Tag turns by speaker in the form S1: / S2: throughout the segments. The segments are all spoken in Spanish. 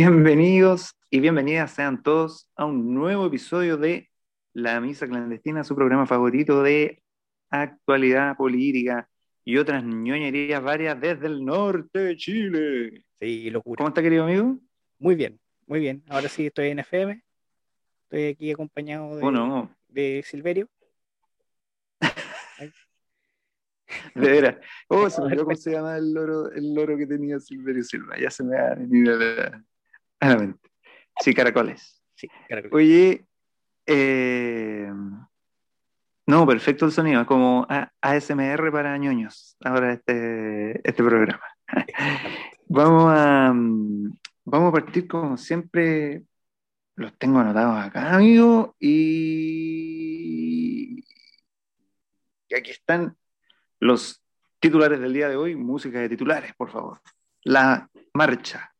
S1: Bienvenidos y bienvenidas sean todos a un nuevo episodio de La Misa Clandestina, su programa favorito de actualidad política y otras ñoñerías varias desde el norte de Chile.
S2: Sí, locura.
S1: ¿Cómo está, querido amigo?
S2: Muy bien, muy bien. Ahora sí estoy en FM. Estoy aquí acompañado de,
S1: ¿O no?
S2: de Silverio.
S1: De veras. Oh, se me olvidó cómo se llama el loro, el loro que tenía Silverio Silva. Ya se me ha venido la, a la mente. Sí, caracoles.
S2: Sí, claro.
S1: Oye, eh, no, perfecto el sonido, como ASMR para ñoños, ahora este, este programa. Vamos a, vamos a partir como siempre, los tengo anotados acá, amigo, y, y aquí están los titulares del día de hoy, música de titulares, por favor. La marcha.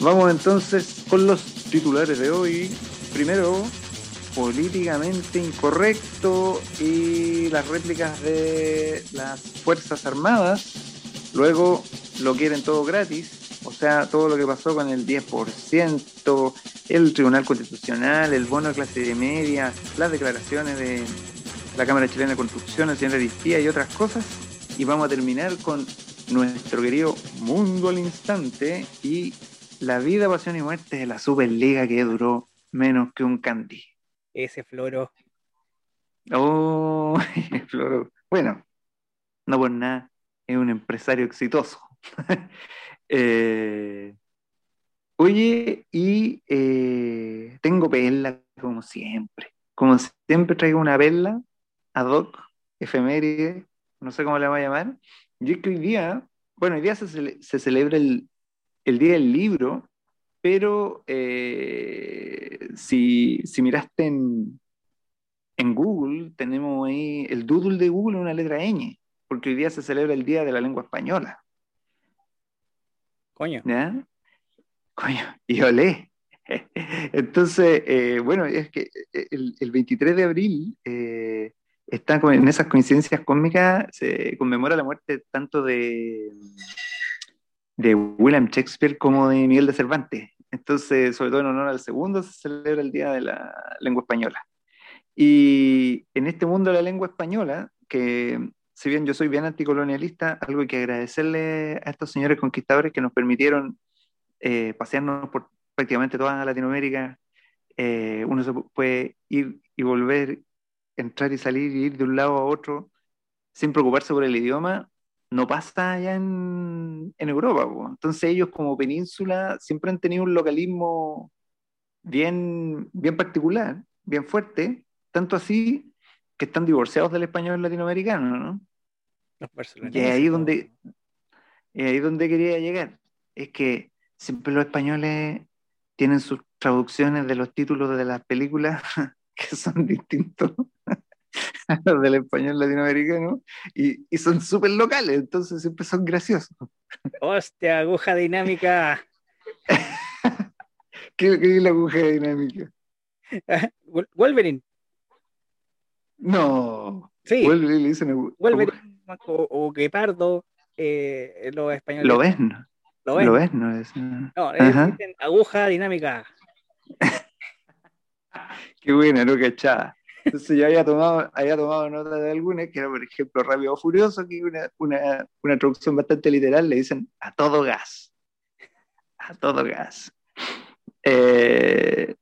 S1: Vamos entonces con los titulares de hoy. Primero, políticamente incorrecto y las réplicas de las Fuerzas Armadas. Luego, lo quieren todo gratis. O sea, todo lo que pasó con el 10%, el Tribunal Constitucional, el bono de clase media, las declaraciones de la Cámara Chilena de Construcción, el señor Aristía y otras cosas. Y vamos a terminar con nuestro querido Mundo al Instante y la vida, pasión y muerte de la Superliga que duró menos que un candy.
S2: Ese floro.
S1: Oh, Floro. Bueno, no por nada, es un empresario exitoso. Eh, oye, y eh, tengo perla como siempre. Como siempre traigo una perla ad hoc, efeméride, no sé cómo la voy a llamar. Y es que hoy día, bueno, hoy día se, cele- se celebra el, el Día del Libro, pero eh, si, si miraste en, en Google, tenemos ahí el doodle de Google, una letra ñ, porque hoy día se celebra el Día de la Lengua Española.
S2: Coño.
S1: ¿Ya? Coño, y olé. Entonces, eh, bueno, es que eh, el, el 23 de abril eh, está en esas coincidencias cósmicas, se conmemora la muerte tanto de, de William Shakespeare como de Miguel de Cervantes. Entonces, sobre todo en honor al segundo, se celebra el Día de la Lengua Española. Y en este mundo de la lengua española, que si bien yo soy bien anticolonialista, algo hay que agradecerle a estos señores conquistadores que nos permitieron eh, pasearnos por prácticamente toda Latinoamérica. Eh, uno se pu- puede ir y volver, entrar y salir, y ir de un lado a otro sin preocuparse por el idioma. No pasa allá en, en Europa. Entonces ellos como península siempre han tenido un localismo bien, bien particular, bien fuerte, tanto así que están divorciados del español latinoamericano, ¿no? Y es ahí donde, es ahí donde quería llegar. Es que siempre los españoles tienen sus traducciones de los títulos de las películas que son distintos a los del español latinoamericano y, y son súper locales, entonces siempre son graciosos.
S2: Hostia, aguja dinámica.
S1: ¿Qué, qué es la aguja dinámica?
S2: Wol- Wolverine.
S1: No,
S2: Sí,
S1: y le dicen
S2: Wolverine o, o Guepardo. Eh, los españoles.
S1: ¿Lo ves? No?
S2: ¿Lo
S1: ves? No, es, no.
S2: No, eh, dicen aguja dinámica.
S1: Qué buena, no cachaba. Entonces yo había tomado, había tomado nota de algunas, que era por ejemplo Rápido Furioso, que una, una, una traducción bastante literal, le dicen a todo gas. A todo gas. Eh,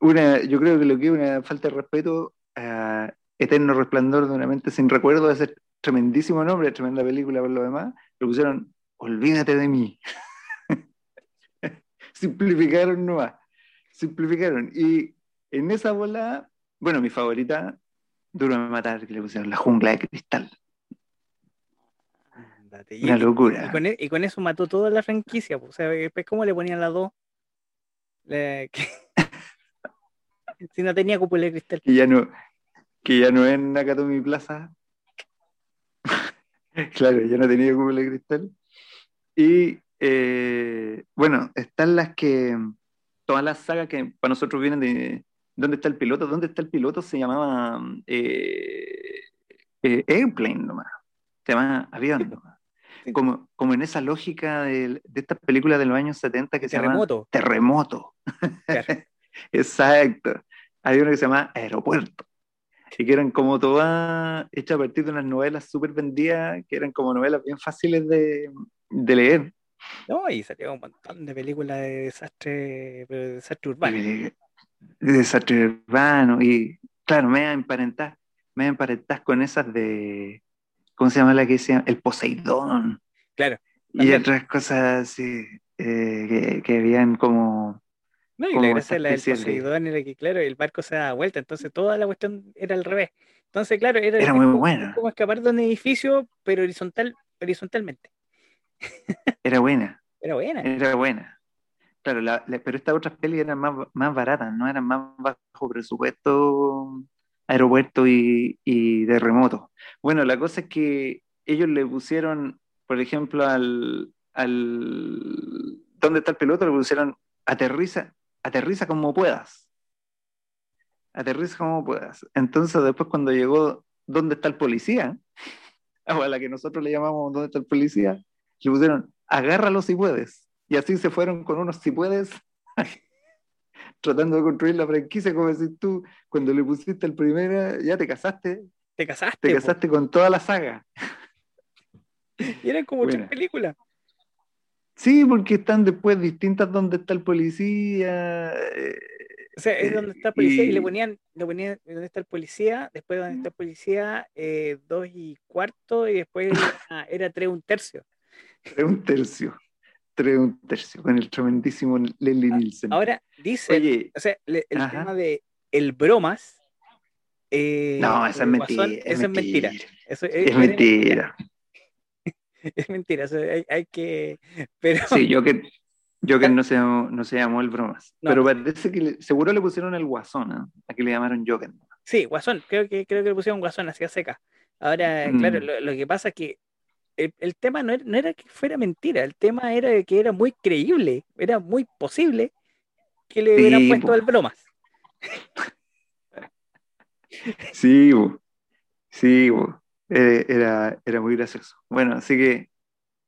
S1: una, yo creo que lo que es una falta de respeto a Eterno Resplandor de una mente sin recuerdo, ese tremendísimo nombre, tremenda película por lo demás, lo pusieron Olvídate de mí. Simplificaron nomás. Simplificaron. Y en esa bola, bueno, mi favorita, Duro de Matar, que le pusieron La Jungla de Cristal.
S2: Ándate. Y,
S1: Una
S2: y
S1: locura.
S2: con, e- y con eso mató toda la franquicia. pues, O sea, después, ¿cómo le ponían las dos? Que- si no tenía cúpula de cristal.
S1: Que ya no, que ya no es Nakatomi Plaza. claro, ya no tenía cúpula de cristal. Y eh, bueno, están las que, todas las sagas que para nosotros vienen de ¿Dónde está el piloto? ¿Dónde está el piloto? Se llamaba eh, eh, Airplane nomás. Se llamaba avión nomás. Sí. Como, como en esa lógica de, de estas películas de los años 70 que
S2: Terremoto.
S1: se llama Terremoto.
S2: Claro.
S1: Exacto. Hay uno que se llama Aeropuerto. Y que eran como todas hechas a partir de unas novelas súper vendidas, que eran como novelas bien fáciles de, de leer.
S2: No, y salió un montón de películas de desastre, pero de desastre urbano.
S1: Desastre urbano. Y claro, me emparentar, me emparentar con esas de, ¿cómo se llama la que se llama? El Poseidón.
S2: Claro.
S1: Y otras cosas así, eh, que, que habían como...
S2: No, y la gracia de la del Poseidón era que, claro, el barco se daba vuelta, entonces toda la cuestión era al revés. Entonces, claro, era,
S1: Era muy
S2: como,
S1: buena.
S2: como escapar de un edificio, pero horizontal, horizontalmente.
S1: Era buena.
S2: Era buena.
S1: Era buena. Claro, la- pero estas otras pelis eran más, más baratas, ¿no? Eran más bajo presupuesto, aeropuerto y, y de remoto. Bueno, la cosa es que ellos le pusieron, por ejemplo, al, al ¿dónde está el piloto? Le pusieron aterriza, aterriza como puedas. Aterriza como puedas. Entonces después cuando llegó ¿dónde está el policía? O a la que nosotros le llamamos ¿dónde está el policía? Le pusieron agárralo si puedes. Y así se fueron con unos si puedes, tratando de construir la franquicia, como decís tú, cuando le pusiste el primero, ya te casaste,
S2: Te casaste.
S1: te
S2: po.
S1: casaste con toda la saga.
S2: Y eran como
S1: Buena.
S2: tres películas.
S1: Sí, porque están después distintas donde está el policía. eh,
S2: O sea, es
S1: Eh,
S2: donde está el policía y, le ponían, le ponían donde está el policía, después donde está el policía, eh, dos y cuarto, y después era, era tres un tercio.
S1: tres un tercio. Tres un tercio, con el tremendísimo Leslie Nielsen.
S2: Ahora dice,
S1: Oye,
S2: o sea, le- el
S1: Ajá.
S2: tema de el bromas. eh,
S1: no, esa es mentira.
S2: Eso es mentira. Eso es,
S1: Es
S2: es
S1: mentira.
S2: Es mentira, eso hay, hay que. Pero
S1: Sí, yo que, yo que no se, no se llamó el bromas.
S2: No.
S1: Pero parece que le- seguro le pusieron el guasón, ¿ah? Aquí le llamaron Joker.
S2: sí, Guasón, creo que, creo que le pusieron Guasón así a seca. Ahora,
S1: Mm.
S2: claro, lo, lo que pasa es que el, el tema no era, no era que fuera mentira, el tema era que era muy creíble, era muy posible que le
S1: Sí,
S2: hubieran puesto el bromas.
S1: Sí, bo. sí, bo. Era, era muy gracioso. Bueno, así que,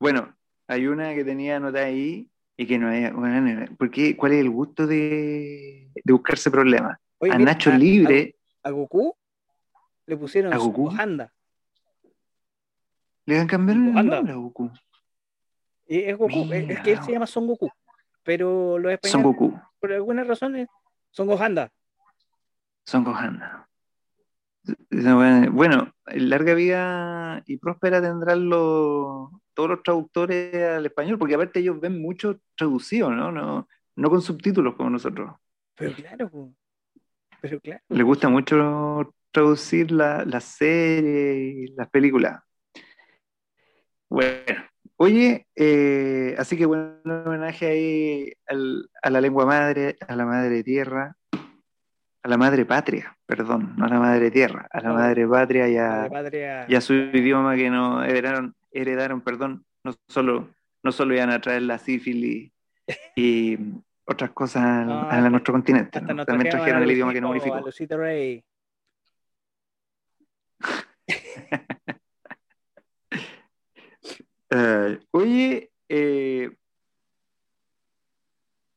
S1: bueno, hay una que tenía anotada ahí y que no es, bueno, ¿por qué? ¿Cuál es el gusto de, de buscarse problemas?
S2: Oye,
S1: A
S2: mira,
S1: Nacho
S2: a-
S1: Libre
S2: A, Goku le pusieron
S1: ¿A Goku?
S2: Gohanda.
S1: Le han cambiado el
S2: Anda.
S1: nombre a Goku.
S2: Y es Goku, es, es que él se llama Son Goku. Pero los
S1: Son
S2: españoles,
S1: Goku,
S2: por alguna razón, eh, son Gohanda.
S1: Son Gohanda. Bueno, larga vida y próspera tendrán los, todos los traductores al español, porque aparte ellos ven mucho traducido, ¿no? No, no con subtítulos como nosotros.
S2: Pero claro, pero claro.
S1: Les gusta mucho traducir la- las series y las películas. Bueno, oye, eh, así que bueno, un homenaje ahí al- a la lengua madre, a la madre tierra, a la madre patria, perdón, no a la madre tierra, a la
S2: No.
S1: madre patria y a, y su idioma que nos heredaron, heredaron, perdón, no solo, no solo iban a traer la sífilis y otras cosas
S2: No,
S1: a, nuestro continente, ¿no?
S2: nos
S1: también
S2: trajeron
S1: el idioma que nos unificó. Eh, oye, eh,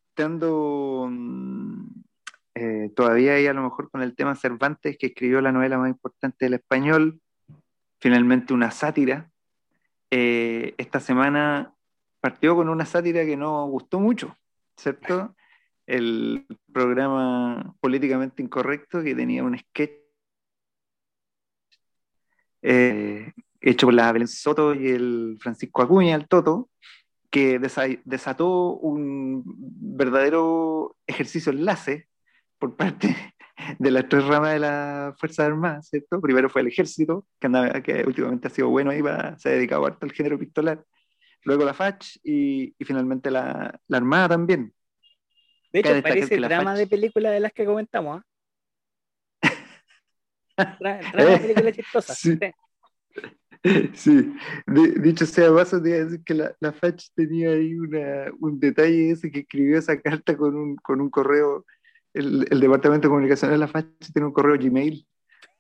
S1: estando mm, eh, todavía ahí a lo mejor con el tema Cervantes, que escribió la novela más importante del español, finalmente una sátira. eh, esta semana partió con una sátira que no gustó mucho, ¿cierto? El programa políticamente incorrecto que tenía un sketch hecho por la Belén Soto y el Francisco Acuña, el Toto, que desa- desató un verdadero ejercicio enlace por parte de las tres ramas de las Fuerzas Armadas, ¿cierto? Primero fue el ejército, que, andaba, que últimamente ha sido bueno ahí, va- se ha dedicado harto al género pistolar. Luego la FACH y, y finalmente la, la Armada también.
S2: De hecho, parece drama de película de las que comentamos. Dra- drama de película chistosa.
S1: Sí.
S2: Sí.
S1: De- dicho sea paso, te iba a decir que la, la FACH tenía ahí una, un detalle ese que escribió esa carta con un, con un correo, el, el Departamento de Comunicación de la FACH tiene un correo Gmail,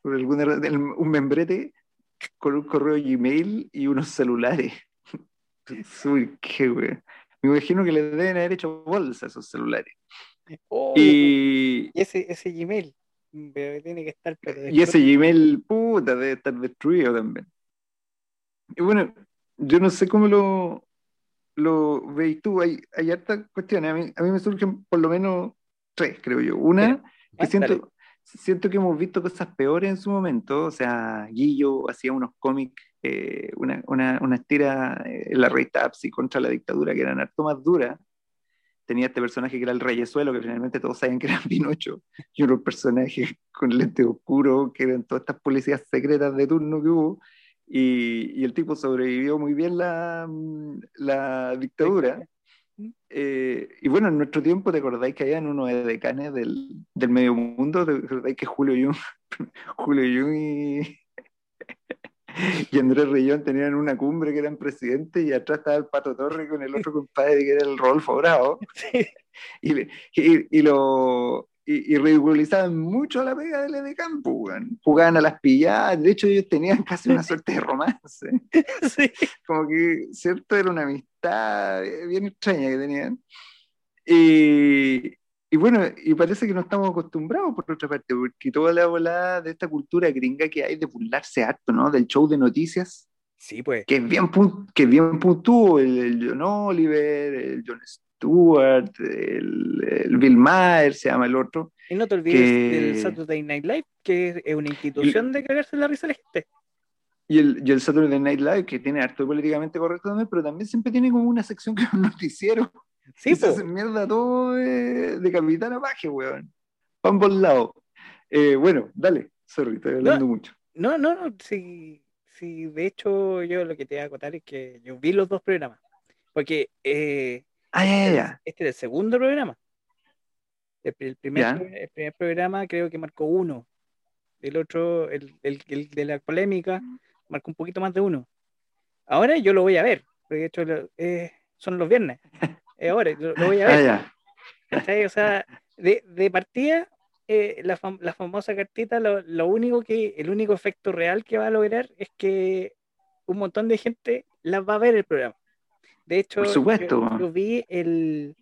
S1: por alguna el- un membrete con un correo Gmail y unos celulares. qué güey. Me imagino que le deben haber hecho bolsa a esos celulares.
S2: Oh,
S1: y,
S2: ese, ese Gmail pero tiene que estar. Pero
S1: y ese Gmail, puta, debe estar destruido también. Y bueno, yo no sé cómo lo, lo veis tú. Hay, hay hartas cuestiones. A mí, a mí me surgen por lo menos tres, creo yo. Una, que siento, siento que hemos visto cosas peores en su momento. O sea, Guillo hacía unos cómics, eh, una, una, una estira eh, en la revista Apsi contra la dictadura que eran harto más duras tenía este personaje que era el reyesuelo, que finalmente todos sabían que era Pinocho, y otro personaje con lente oscuro, que eran todas estas policías secretas de turno que hubo, y, y el tipo sobrevivió muy bien la, la dictadura. Eh, y bueno, en nuestro tiempo, ¿te acordáis que había unos decanes del, del medio mundo? ¿Te acordáis que Julio Jung, Julio Jung y, y Andrés Rillón tenían una cumbre que eran presidente y atrás estaba el Pato Torre con el otro compadre que era el Rolfo Bravo. Y, y, lo, y, ridiculizaban mucho la pega del Edecán, jugaban a las pilladas, de hecho ellos tenían casi una suerte de romance. Como que, ¿cierto? Era una amistad bien extraña que tenían. Y, y bueno, y parece que no estamos acostumbrados por otra parte, porque toda la volada de esta cultura gringa que hay de burlarse harto, ¿no? Del show de noticias.
S2: Sí, pues.
S1: Que es bien, que bien puntúo, el, John Oliver, el John Stewart, el, Bill Maher, se llama el otro.
S2: Y no te olvides del Saturday Night Live, que es una institución de cagarse la risa a la gente.
S1: Y el, y el Saturday Night Live, que tiene harto políticamente correcto también, pero también siempre tiene como una sección que es un noticiero. Sí, se hacen mierda todo de, de Capitán Apache, weón. Pa' ambos lados. Eh, bueno, dale, sorry, estoy hablando mucho.
S2: No, no, no, sí, sí, de hecho yo lo que te voy a contar es que yo vi los dos programas, porque eh,
S1: ah,
S2: este, este es el segundo programa. El, primer, el primer programa creo que marcó uno, el otro, el, el, el, de la polémica, marcó un poquito más de uno. Ahora yo lo voy a ver, porque de hecho eh, son los viernes. Eh, ahora, lo, voy a ver. Ah, o sea, de, de partida, eh, la, la, famosa cartita, lo, lo, único que, el único efecto real que va a lograr es que un montón de gente las va a ver el programa. De hecho,
S1: Por supuesto.
S2: Yo, vi el,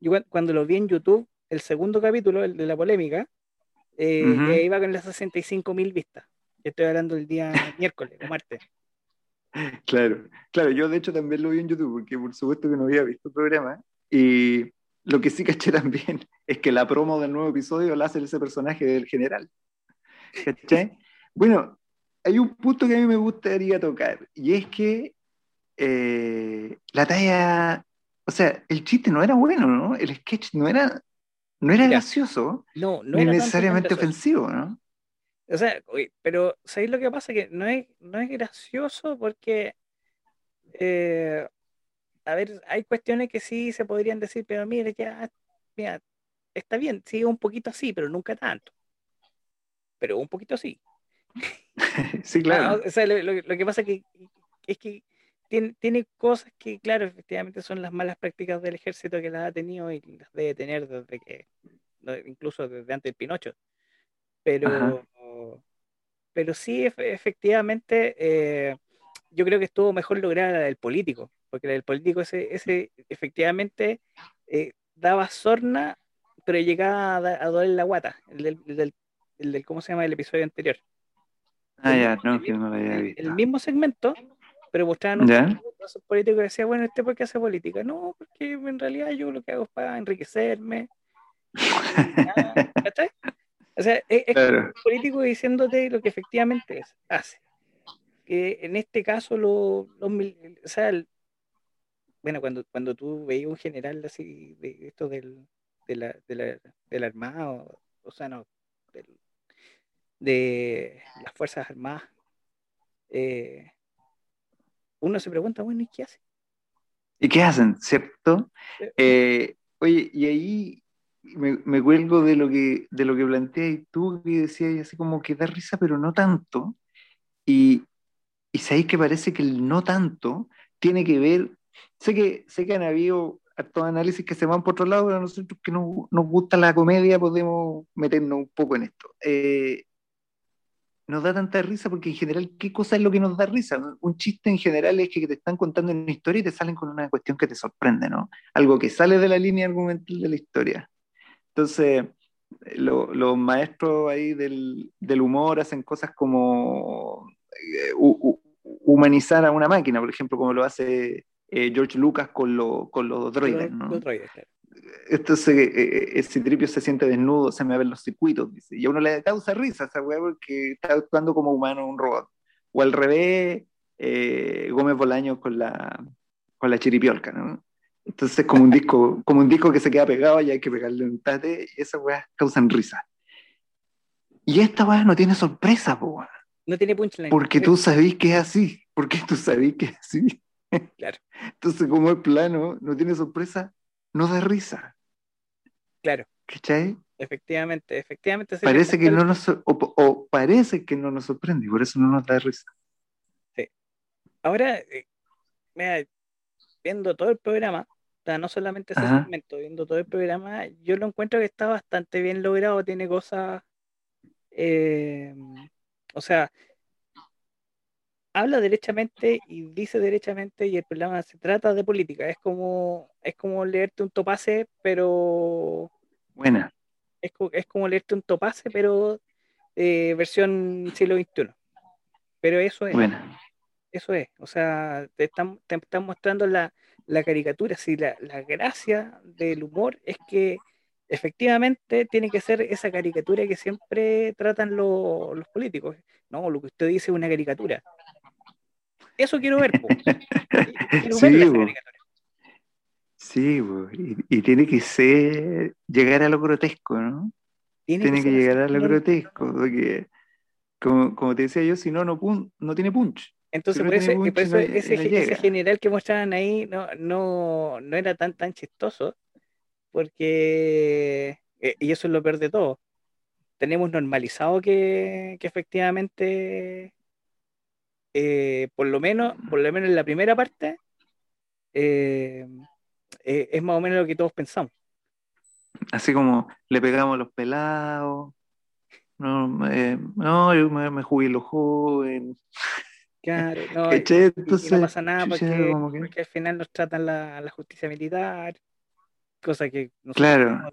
S2: yo cuando lo vi en YouTube, el segundo capítulo, el de la polémica, eh, iba con las 65 mil vistas. Estoy hablando del día miércoles o martes.
S1: Claro, claro, yo de hecho también lo vi en YouTube, porque por supuesto que no había visto el programa. Y lo que sí caché también es que la promo del nuevo episodio la hace ese personaje del general. ¿Caché? Bueno, hay un punto que a mí me gustaría tocar, y es que eh, la talla, o sea, el chiste no era bueno, ¿no? El sketch no era, no era gracioso,
S2: no, no
S1: ni necesariamente ofensivo, ¿no?
S2: O sea, pero ¿sabéis lo que pasa? Que no es, no es gracioso porque, eh, a ver, hay cuestiones que sí se podrían decir, pero mire, ya, mira, está bien, sí, un poquito así, pero nunca tanto. Pero un poquito así.
S1: sí, claro.
S2: Ah, o sea, lo, que pasa que, es que tiene, tiene cosas que, claro, efectivamente son las malas prácticas del ejército que las ha tenido y las debe tener desde que, incluso desde antes del Pinocho. Pero, pero sí, efectivamente, eh, yo creo que estuvo mejor lograda la del político, porque la del político ese, ese efectivamente eh, daba sorna, pero llegaba a, doler la guata, el del, el ¿cómo se llama? El episodio anterior.
S1: Ah, ya, no, que no lo había visto.
S2: El mismo segmento, pero mostraban un político que decía, bueno, ¿este por qué hace política? No, porque en realidad yo lo que hago es para enriquecerme. O sea, es, un político diciéndote lo que efectivamente es, hace. Que en este caso, lo, o sea, bueno, cuando, cuando tú veías un general así, de esto del, de la, de la, del armado, o sea, no, de las Fuerzas Armadas, eh, uno se pregunta, bueno, ¿y qué hacen?
S1: ¿Y qué hacen, cierto? Eh, oye, y ahí me, me, cuelgo de lo que, de lo que planteas tú, que decías así como que da risa, pero no tanto. Y, y sabéis que parece que el no tanto tiene que ver. Sé que, sé que han habido estos análisis que se van por otro lado, pero nosotros que nos, nos gusta la comedia podemos meternos un poco en esto. Eh, nos da tanta risa porque en general, ¿qué cosa es lo que nos da risa? Un chiste en general es que te están contando una historia y te salen con una cuestión que te sorprende, ¿no? Algo que sale de la línea argumental de la historia. Entonces, los maestros ahí del, del, humor hacen cosas como eh, humanizar a una máquina, por ejemplo, como lo hace eh, George Lucas con, lo, con los droides, ¿no? Los droides, claro entonces eh, ese tripio se siente desnudo, se me ven los circuitos, dice. Y a uno le causa risa esa weá porque está actuando como humano un robot. O al revés, eh, Gómez Bolaño con la, con la chiripiolca, ¿no? Entonces como un disco, como un disco que se queda pegado y hay que pegarle un tate, y esas weas causan risa. Y esta weá no tiene sorpresa, po,
S2: No tiene punchline.
S1: Porque tú sabés que es así. Porque tú sabés que es así.
S2: Claro.
S1: Entonces, como es plano, no tiene sorpresa, no da risa.
S2: Claro.
S1: ¿Cachai?
S2: Efectivamente, efectivamente.
S1: Parece que no nos, o, parece que no nos sorprende, y por eso no nos da risa.
S2: Sí. Ahora, eh, mira, viendo todo el programa, no solamente ese segmento, viendo todo el programa, yo lo encuentro que está bastante bien logrado, tiene cosas, eh, o sea, habla derechamente y dice derechamente y el programa se trata de política. Es como, es como leerte un topase, pero...
S1: Buena.
S2: Es, es como leerte un topase, pero eh, versión siglo XXI. Pero eso es.
S1: Buena.
S2: Eso es. O sea, te están, te están mostrando la, la caricatura. Sí, la, la gracia del humor es que efectivamente tiene que ser esa caricatura que siempre tratan los políticos. No, lo que usted dice es una caricatura. Eso quiero ver.
S1: sí, Y, tiene que ser llegar a lo grotesco, ¿no? Tiene, que, llegar a lo grotesco, porque como, te decía yo, si no, no, no tiene punch.
S2: Entonces, por, eso, ese, general que mostraban ahí no, no, no era tan, tan chistoso, porque, eh, y eso es lo peor de todo, tenemos normalizado que, que efectivamente eh, por lo menos, por lo menos en la primera parte, eh, eh, es más o menos lo que todos pensamos.
S1: Así como le pegamos a los pelados, no, no yo me, me jubilo joven.
S2: Claro, no, no pasa nada porque, al final nos tratan la, la justicia militar, cosa que
S1: no claro.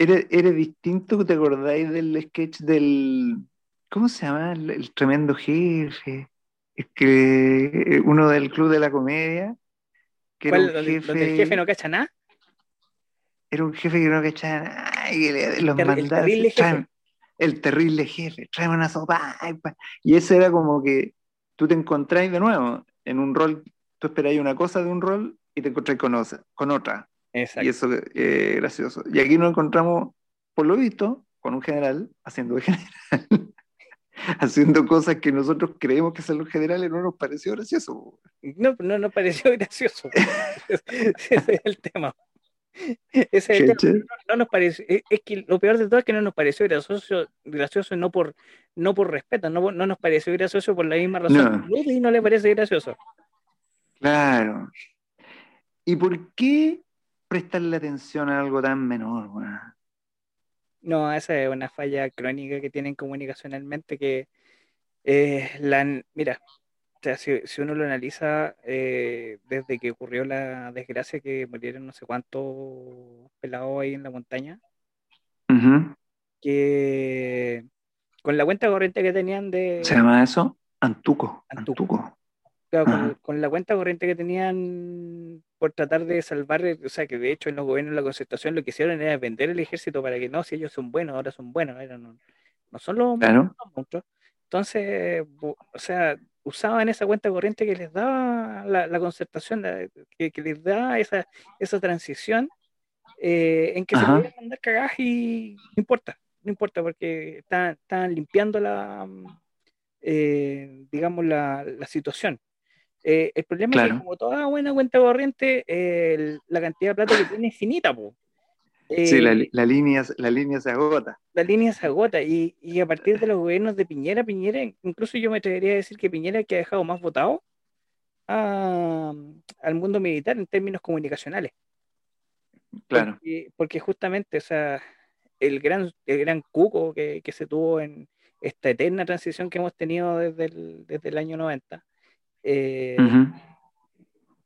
S1: Era, era distinto, ¿te acordáis del sketch del, ¿Cómo se llama? El, tremendo jefe. Es que eh, uno del club de la comedia.
S2: Que era un jefe, el jefe no cacha nada?
S1: Era un jefe que no cachaba nada. Y los el, el, terrible jefe. El terrible jefe. Trae una sopa. Y ese era como que tú te encontráis de nuevo en un rol. Tú esperáis una cosa de un rol y te encontráis con, con otra. Exacto. Y eso es eh, gracioso. Y aquí nos encontramos, por lo visto, con un general haciendo de general. haciendo cosas que nosotros creemos que son los generales, no nos pareció gracioso.
S2: No, no nos pareció gracioso. Ese es el tema. Ese tema. No, nos pareció, es que lo peor de todo es que no nos pareció gracioso, gracioso no por, no por respeto, no, no nos pareció gracioso por la misma razón. No. Y no le parece gracioso.
S1: Claro. ¿Y por qué prestarle atención a algo tan menor?
S2: No, esa es una falla crónica que tienen comunicacionalmente que eh, la, mira, o sea, si, uno lo analiza eh, desde que ocurrió la desgracia que murieron no sé cuántos pelados ahí en la montaña, que con la cuenta corriente que tenían de...
S1: ¿Se llama eso? Antuco. Antuco.
S2: con, la cuenta corriente que tenían por tratar de salvar, o sea, que de hecho en los gobiernos de la concertación lo que hicieron era vender el ejército para que no, si ellos son buenos, ahora son buenos, no, no, son los, monstruos. Entonces, o sea, usaban esa cuenta corriente que les daba la, concertación, que, les da esa, esa transición eh, en que se podían mandar cagadas y no importa, no importa, porque están, limpiando la, eh, digamos, la, la situación. Eh, el problema es que como toda buena cuenta corriente, la cantidad de plata que tiene es
S1: sí, la, eh, la, línea, la línea se agota.
S2: La línea se agota y, y, a partir de los gobiernos de Piñera, Piñera, incluso yo me atrevería a decir que Piñera que ha dejado más votado al mundo militar en términos comunicacionales.
S1: Claro.
S2: Porque, justamente, o sea, el gran, el gran cuco que, se tuvo en esta eterna transición que hemos tenido desde el, desde el año 90. Eh,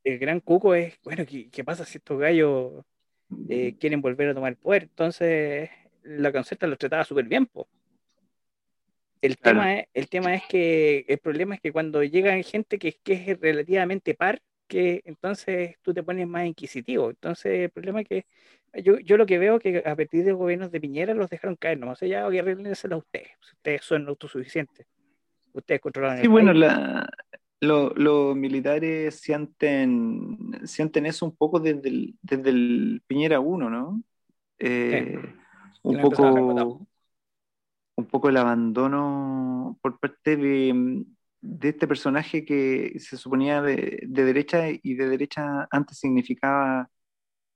S2: el gran cuco es, bueno, ¿qué, pasa si estos gallos eh, quieren volver a tomar el poder? Entonces, la concerta los trataba súper bien, El, tema es, el tema es que el problema es que cuando llega gente que, que es relativamente par, que entonces tú te pones más inquisitivo. Entonces, el problema es que yo, yo lo que veo es que a partir de gobiernos de Piñera los dejaron caer, no sé, ya arréglenselo a ustedes, ustedes son autosuficientes, ustedes controlan
S1: Sí, bueno, los militares sienten, sienten eso un poco desde el, desde el Piñera 1, ¿no? Eh, un poco un poco el abandono por parte de, de este personaje que se suponía de, derecha y de derecha antes significaba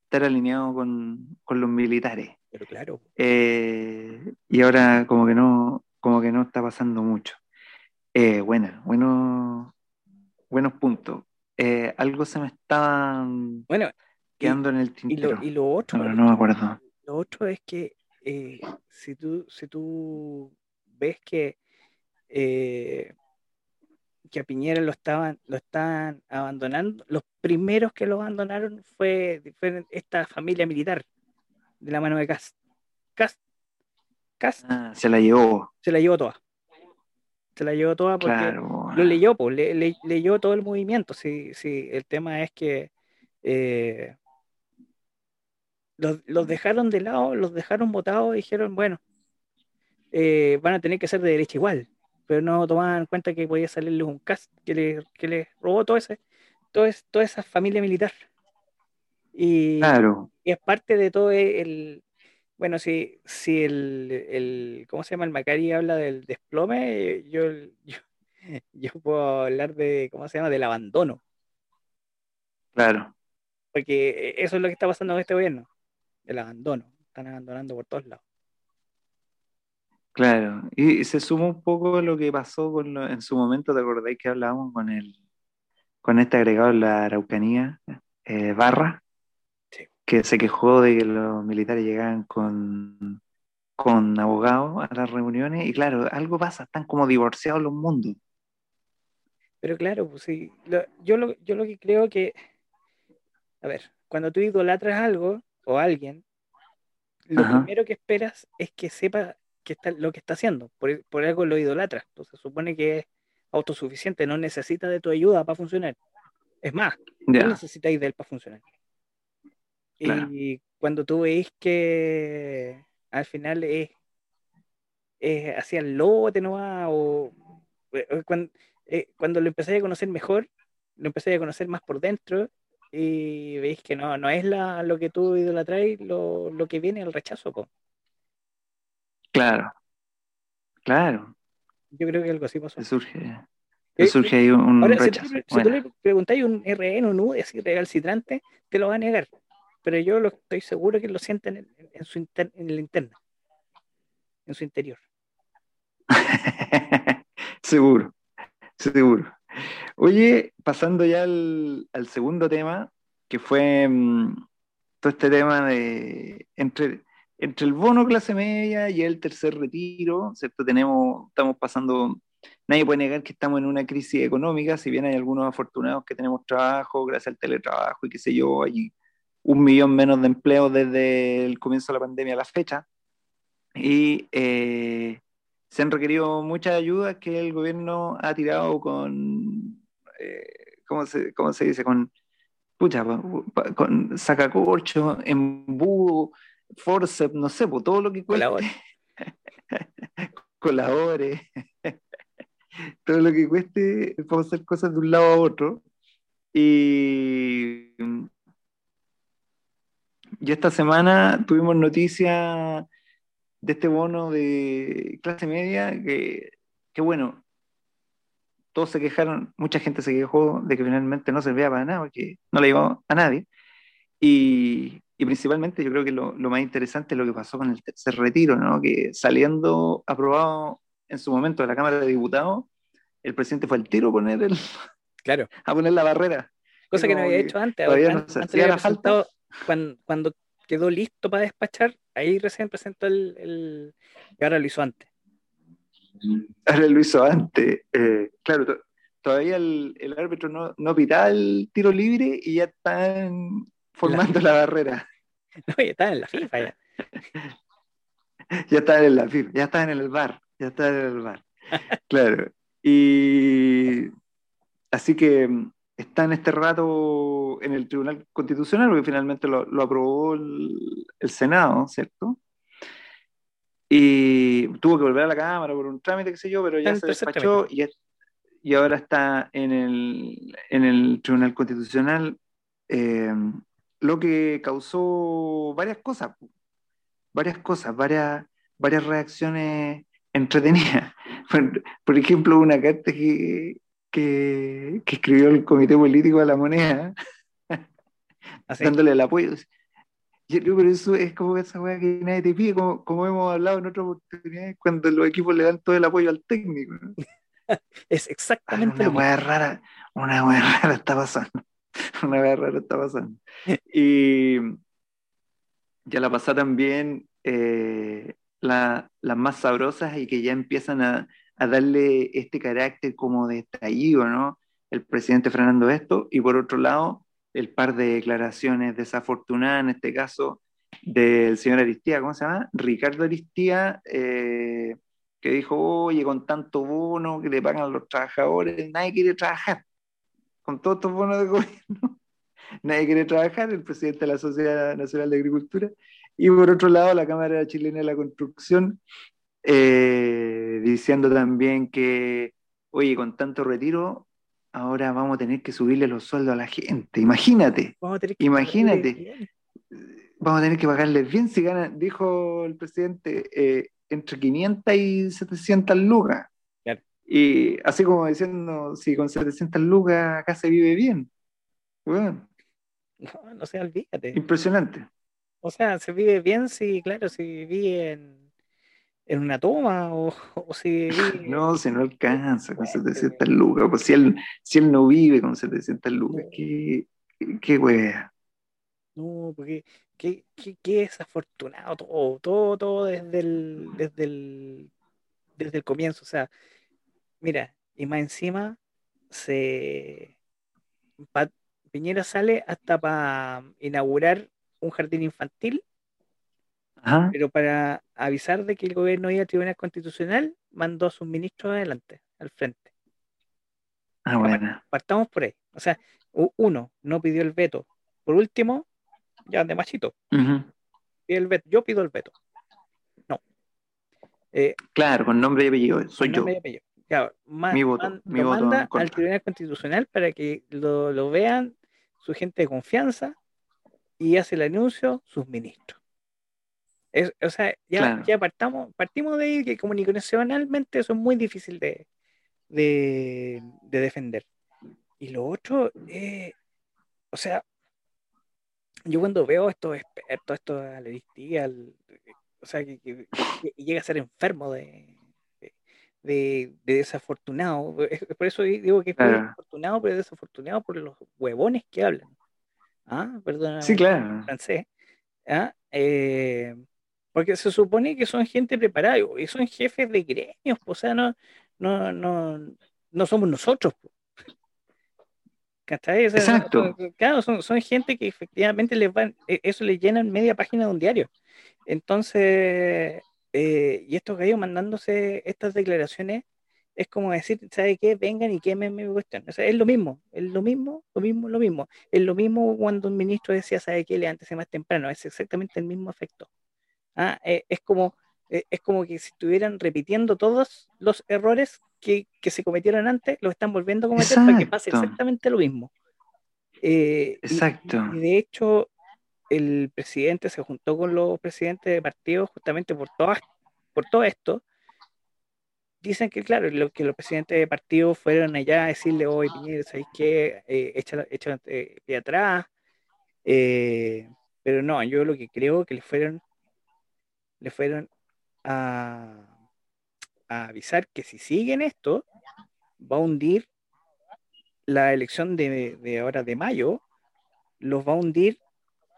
S1: estar alineado con, los militares.
S2: Pero claro.
S1: Eh, y ahora como que no, como que no está pasando mucho. Eh, bueno, bueno, buenos puntos. Eh, algo se me estaba
S2: bueno,
S1: quedando en el tintero.
S2: Y lo, otro,
S1: no me acuerdo.
S2: Lo otro es que si, tú, si tú ves que que a Piñera lo estaban, lo estaban abandonando. Los primeros que lo abandonaron fue, esta familia militar de la mano de Cast. Cast,
S1: ah, se la llevó.
S2: Se la llevó toda. Se la llevó toda porque lo leyó, pues, le, leyó todo el movimiento. Sí, sí, el tema es que eh, los, dejaron de lado, los dejaron votados y dijeron, bueno, eh, van a tener que ser de derecha igual pero no tomaban en cuenta que podía salirle un cast que le, que le robó todo ese, todo toda esa familia militar. Y, y es parte de todo el, bueno, si, si el, el, ¿cómo se llama? El Macari habla del desplome, yo, yo, puedo hablar de, ¿cómo se llama? Del abandono.
S1: Claro.
S2: Porque eso es lo que está pasando en este gobierno, el abandono. Están abandonando por todos lados.
S1: Claro, y se suma un poco lo que pasó con en su momento, ¿te acordáis que hablábamos con el con este agregado en la Araucanía, eh, Barra, que se quejó de que los militares llegaban con, con abogados a las reuniones, y claro, algo pasa, están como divorciados los mundos.
S2: Pero claro, pues sí, yo, lo, yo lo que creo que, a ver, cuando tú idolatras algo o alguien, lo primero que esperas es que sepa está, lo que está haciendo. Por, algo lo idolatra. Entonces supone que es autosuficiente, no necesita de tu ayuda para funcionar. Es más, no necesitáis de él para funcionar. Y cuando tú veis que al final es, es hacia el lote no o, eh, cuando, eh, cuando lo empezáis a conocer mejor, lo empezáis a conocer más por dentro y veis que no, no es la, lo que tú idolatráis lo, lo que viene el rechazo.
S1: Claro, claro.
S2: Yo creo que algo así pasó.
S1: surge, eh, surge ahí un ahora, rechazo.
S2: Si, tú, le preguntáis un RN, un U, así recalcitrante, te lo va a negar. Pero yo lo, estoy seguro que lo sienten en, en, su en el interno, en su interior.
S1: seguro, seguro. Oye, pasando ya al, al segundo tema, que fue mm, todo este tema de entre entre el bono clase media y el tercer retiro, ¿cierto? Tenemos, estamos pasando, nadie puede negar que estamos en una crisis económica, si bien hay algunos afortunados que tenemos trabajo gracias al teletrabajo y qué sé yo, hay un millón menos de empleos desde el comienzo de la pandemia a la fecha, y eh, se han requerido muchas ayudas que el gobierno ha tirado con, eh, ¿cómo, se, ¿cómo se dice? Con, pucha, con sacacorcho, embudo, forceps, no sé, por todo lo que cueste. Colabore. todo lo que cueste para hacer cosas de un lado a otro. Y, y esta semana tuvimos noticia de este bono de clase media que, que bueno, todos se quejaron, mucha gente se quejó de que finalmente no servía para nada, porque no le llegó a nadie. Y, y principalmente yo creo que lo, lo, más interesante es lo que pasó con el tercer retiro, ¿no? que saliendo aprobado en su momento de la Cámara de Diputados, el presidente fue al tiro a poner, el,
S2: claro.
S1: a poner la barrera.
S2: Cosa que no había hecho antes.
S1: Todavía no se hacía la falta.
S2: Cuando, cuando, quedó listo para despachar, ahí recién presentó el, el... y ahora lo hizo antes.
S1: Ahora lo hizo antes. Eh, claro, todavía el, el árbitro no, no pitaba el tiro libre y ya están formando la, barrera.
S2: No, ya están en la FIFA ya.
S1: ya están en la FIFA, ya están en el bar, ya están en el bar. claro. Y así que mm, está en este rato en el Tribunal Constitucional, porque finalmente lo, aprobó el, Senado, ¿cierto? Y tuvo que volver a la Cámara por un trámite, qué sé yo, pero ya se despachó y, y, ahora está en el, en el Tribunal Constitucional, eh, lo que causó varias cosas, varias cosas, varias, varias reacciones entretenidas. Por, ejemplo, una carta que, que, escribió el Comité Político de la Moneda, ¿Ah, dándole el apoyo. Yo, pero eso es como esa weá que nadie te pide, como, como, hemos hablado en otras oportunidades, cuando los equipos le dan todo el apoyo al técnico.
S2: es exactamente
S1: una weá rara, una weá rara está pasando. Una weá rara está pasando. Y ya la pasada también eh, las más sabrosas y que ya empiezan a, a darle este carácter como de ¿no? El presidente Fernando esto, y por otro lado, el par de declaraciones desafortunadas, en este caso, del señor Aristía, ¿cómo se llama? Ricardo Aristía, eh, que dijo, oye, con tanto bono que le pagan a los trabajadores, nadie quiere trabajar. Con todos estos bonos de gobierno, nadie quiere trabajar, el presidente de la Sociedad Nacional de Agricultura. Y por otro lado, la Cámara Chilena de la Construcción eh, diciendo también que, oye, con tanto retiro, ahora vamos a tener que subirle los sueldos a la gente. Imagínate, imagínate. Vamos a tener que pagarles bien si ganan, dijo el presidente, eh, entre 500 y 700 lucas. Y así como diciendo, si con 700 lucas acá se vive bien. Bueno.
S2: No, no sé, olvídate.
S1: Impresionante.
S2: O sea, se vive bien si, claro, si vive en en una toma o, si
S1: No, si no alcanza con 700 lucas, pues si él, si él no vive con 700 lucas, qué, qué wea.
S2: No, porque qué, qué, qué desafortunado todo, todo, todo desde el, desde el, desde el comienzo. O sea, mira, y más encima se Piñera sale hasta para inaugurar un jardín infantil pero para avisar de que el gobierno iba a tribunal constitucional, mandó a sus ministros adelante, al frente.
S1: Ah, bueno.
S2: Partamos por ahí. O sea, uno, no pidió el veto. Por último, ya de machito. el veto. Yo pido el veto. No.
S1: Eh, claro, con nombre y apellido. Soy yo. mi voto, mi voto
S2: manda al Tribunal Constitucional para que lo, lo vean su gente de confianza y hace el anuncio sus ministros o sea, ya, ya partamos, partimos de ahí que comunicacionalmente eso es muy difícil de, de, defender. Y lo otro, eh, o sea, yo cuando veo estos expertos, estos aleristas, o sea, que, llega a ser enfermo de, de, desafortunado. Por eso digo que es desafortunado, pero desafortunado por los huevones que hablan. Ah, perdón.
S1: Sí, claro.
S2: Francés. ¿Ah? Eh, porque se supone que son gente preparada y son jefes de gremios, o sea, no, no, no, no somos nosotros.
S1: Exacto.
S2: Claro, son, son, gente que efectivamente les van, e, eso les llena media página de un diario. Entonces, eh, y estos gallos mandándose estas declaraciones, es como decir, ¿sabe qué? Vengan y quemen mi cuestión. O sea, es lo mismo, es lo mismo, lo mismo, lo mismo. Es lo mismo cuando un ministro decía, ¿sabe qué? Levántese más temprano. Es exactamente el mismo efecto. ¿Ah? Eh, es, como, eh, es como que si estuvieran repitiendo todos los errores que, se cometieron antes, los están volviendo a cometer para que pase exactamente lo mismo.
S1: Eh, Exacto.
S2: Y, de hecho, el presidente se juntó con los presidentes de partidos justamente por, todas, por todo esto. Dicen que, claro, lo, que los presidentes de partidos fueron allá a decirle, hoy Piñera, ¿sabéis qué? echa, echa atrás. pero no, yo lo que creo que le fueron le fueron a, avisar que si siguen esto, va a hundir la elección de, ahora de mayo, los va a hundir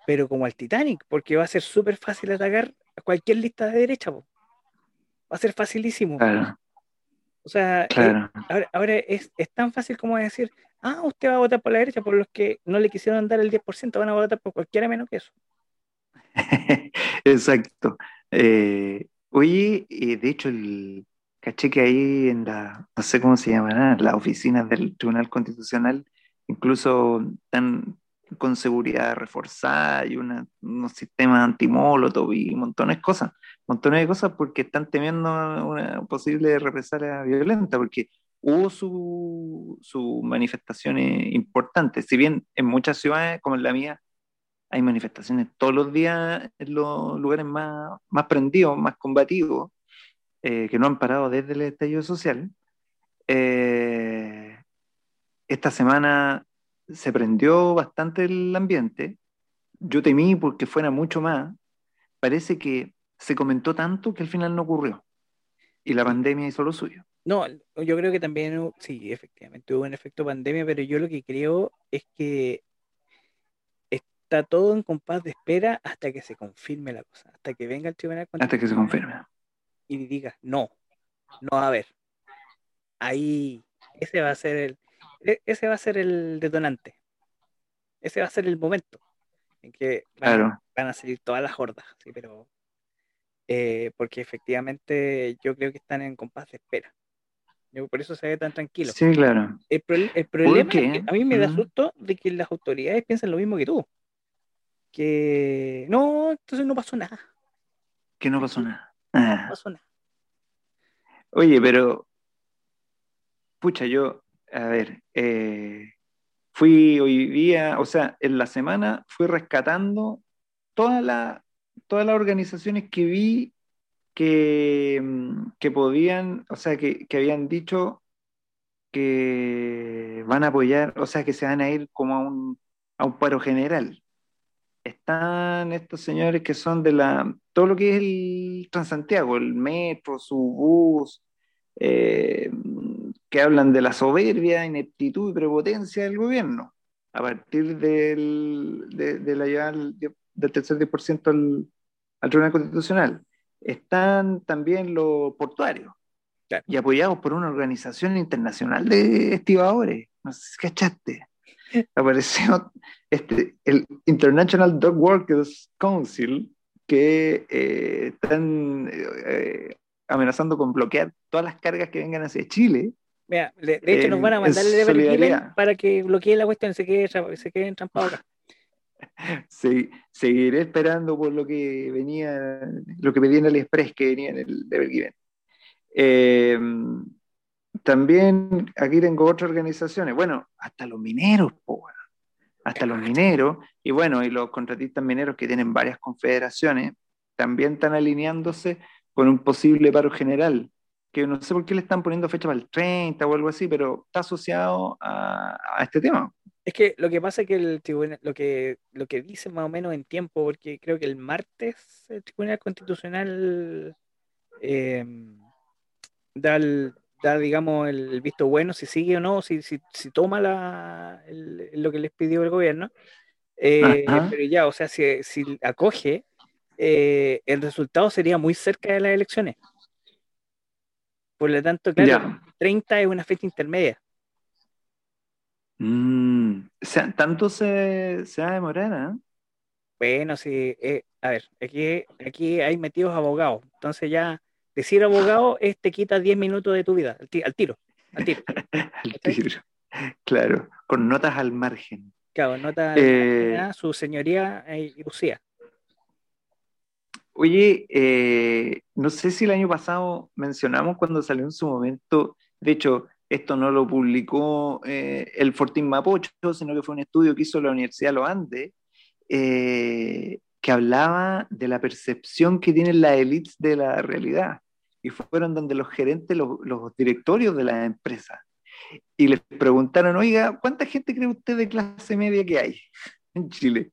S2: pero como al Titanic, porque va a ser súper fácil atacar a cualquier lista de derecha. Va a ser facilísimo. O sea, eh, ahora, es, tan fácil como decir, ah, usted va a votar por la derecha, por los que no le quisieron dar el 10%, van a votar por cualquiera menos que eso.
S1: Exacto. Eh, oye, de hecho, el, caché que ahí en la, no sé cómo se llamará, las oficinas del Tribunal Constitucional, incluso están con seguridad reforzada y una, unos sistemas antimolotov y montones de cosas, montones de cosas porque están temiendo una posible represalia violenta, porque hubo sus su manifestaciones importantes, si bien en muchas ciudades como en la mía hay manifestaciones todos los días en los lugares más, más prendidos, más combativos, eh, que no han parado desde el estallido social. Eh, esta semana se prendió bastante el ambiente. Yo temí porque fuera mucho más. Parece que se comentó tanto que al final no ocurrió. Y la pandemia hizo lo suyo.
S2: No, yo creo que también, sí, efectivamente hubo un efecto pandemia, pero yo lo que creo es que está todo en compás de espera hasta que se confirme la cosa, hasta que venga el tribunal.
S1: Hasta que se confirme.
S2: Y diga, no, no a ver. Ahí, ese va a ser el, e, ese va a ser el detonante. Ese va a ser el momento en que van, a salir todas las hordas, sí, pero eh, porque efectivamente yo creo que están en compás de espera. Yo, por eso se ve tan tranquilo.
S1: Sí, claro.
S2: El, problema es que a mí me da susto de que las autoridades piensen lo mismo que tú que no, entonces no pasó nada.
S1: Que no pasó nada.
S2: No ah. pasó nada.
S1: Oye, pero, pucha, yo, a ver, eh, fui hoy día, o sea, en la semana fui rescatando todas la, todas las organizaciones que vi que, mm, que podían, o sea, que, que, habían dicho que van a apoyar, o sea, que se van a ir como a un, a un paro general están estos señores que son de la todo lo que es el Transantiago, el metro, su bus, eh, que hablan de la soberbia, ineptitud y prepotencia del gobierno, a partir del, de, la llegada del, tercer 10% al, al Tribunal Constitucional. Están también los portuarios, y apoyados por una organización internacional de estibadores. No sé si cachaste apareció este, el International Dog Workers Council, que eh, están eh, amenazando con bloquear todas las cargas que vengan hacia Chile.
S2: Mira, de, hecho nos van a mandar el para que bloquee la cuestión, se quede, se quede entrampado acá.
S1: Sí, seguiré esperando por lo que venía, lo que pedía en el Express que venía en el Evergiven. Eh, también aquí tengo otras organizaciones, bueno, hasta los mineros, hasta los mineros, y bueno, y los contratistas mineros que tienen varias confederaciones, también están alineándose con un posible paro general, que no sé por qué le están poniendo fecha para el 30 o algo así, pero está asociado a, este tema.
S2: Es que lo que pasa es que el tribunal, lo que, lo que dice más o menos en tiempo, porque creo que el martes el Tribunal Constitucional eh, da el, da, digamos, el, visto bueno, si sigue o no, si, si, si toma la, lo que les pidió el gobierno. Eh, pero ya, o sea, si, si acoge, eh, el resultado sería muy cerca de las elecciones. Por lo tanto, claro, 30 es una fecha intermedia.
S1: Mm, o sea, tanto se, se va a demorar, ¿eh?
S2: Bueno, sí, a ver, aquí, aquí hay metidos abogados, entonces ya Decir abogado es te quita 10 minutos de tu vida, al, tiro. Al tiro.
S1: al tiro. Claro, con notas al margen.
S2: Claro, notas eh, su señoría eh, Lucía.
S1: Oye, eh, no sé si el año pasado mencionamos cuando salió en su momento, de hecho, esto no lo publicó el Fortín Mapocho, sino que fue un estudio que hizo la Universidad Lo Andes, que hablaba de la percepción que tienen las élites de la realidad y fueron donde los gerentes, los, directorios de la empresa, y les preguntaron, oiga, ¿cuánta gente cree usted de clase media que hay en Chile?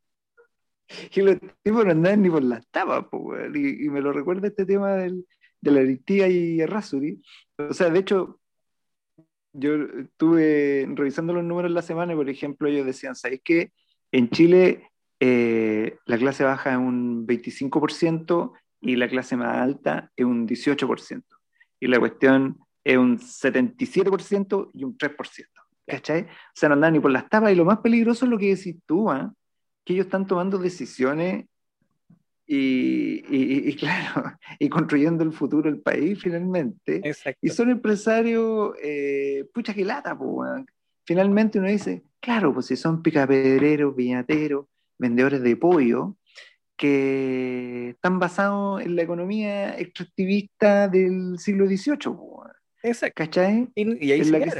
S1: Y los tipos no andaban ni por las tapas, y, me lo recuerda este tema del, de la Aritía y Errázuri. O sea, de hecho, yo estuve revisando los números la semana y, por ejemplo, ellos decían, ¿sabéis qué? En Chile eh, la clase baja es un 25% y la clase más alta es un 18%. Y la cuestión es un 77% y un 3%. ¿Cachai? O sea, no andan ni por las tapas. Y lo más peligroso es lo que decís tú, ¿ah? que ellos están tomando decisiones y, y, claro, y construyendo el futuro del país finalmente. Y son empresarios, eh, pucha que lata, finalmente uno dice, claro, pues si son picapedreros, viñateros, vendedores de pollo, que están basados en la economía extractivista del siglo XVIII.
S2: Exacto.
S1: ¿Cachai?
S2: Y, ahí, se
S1: y ahí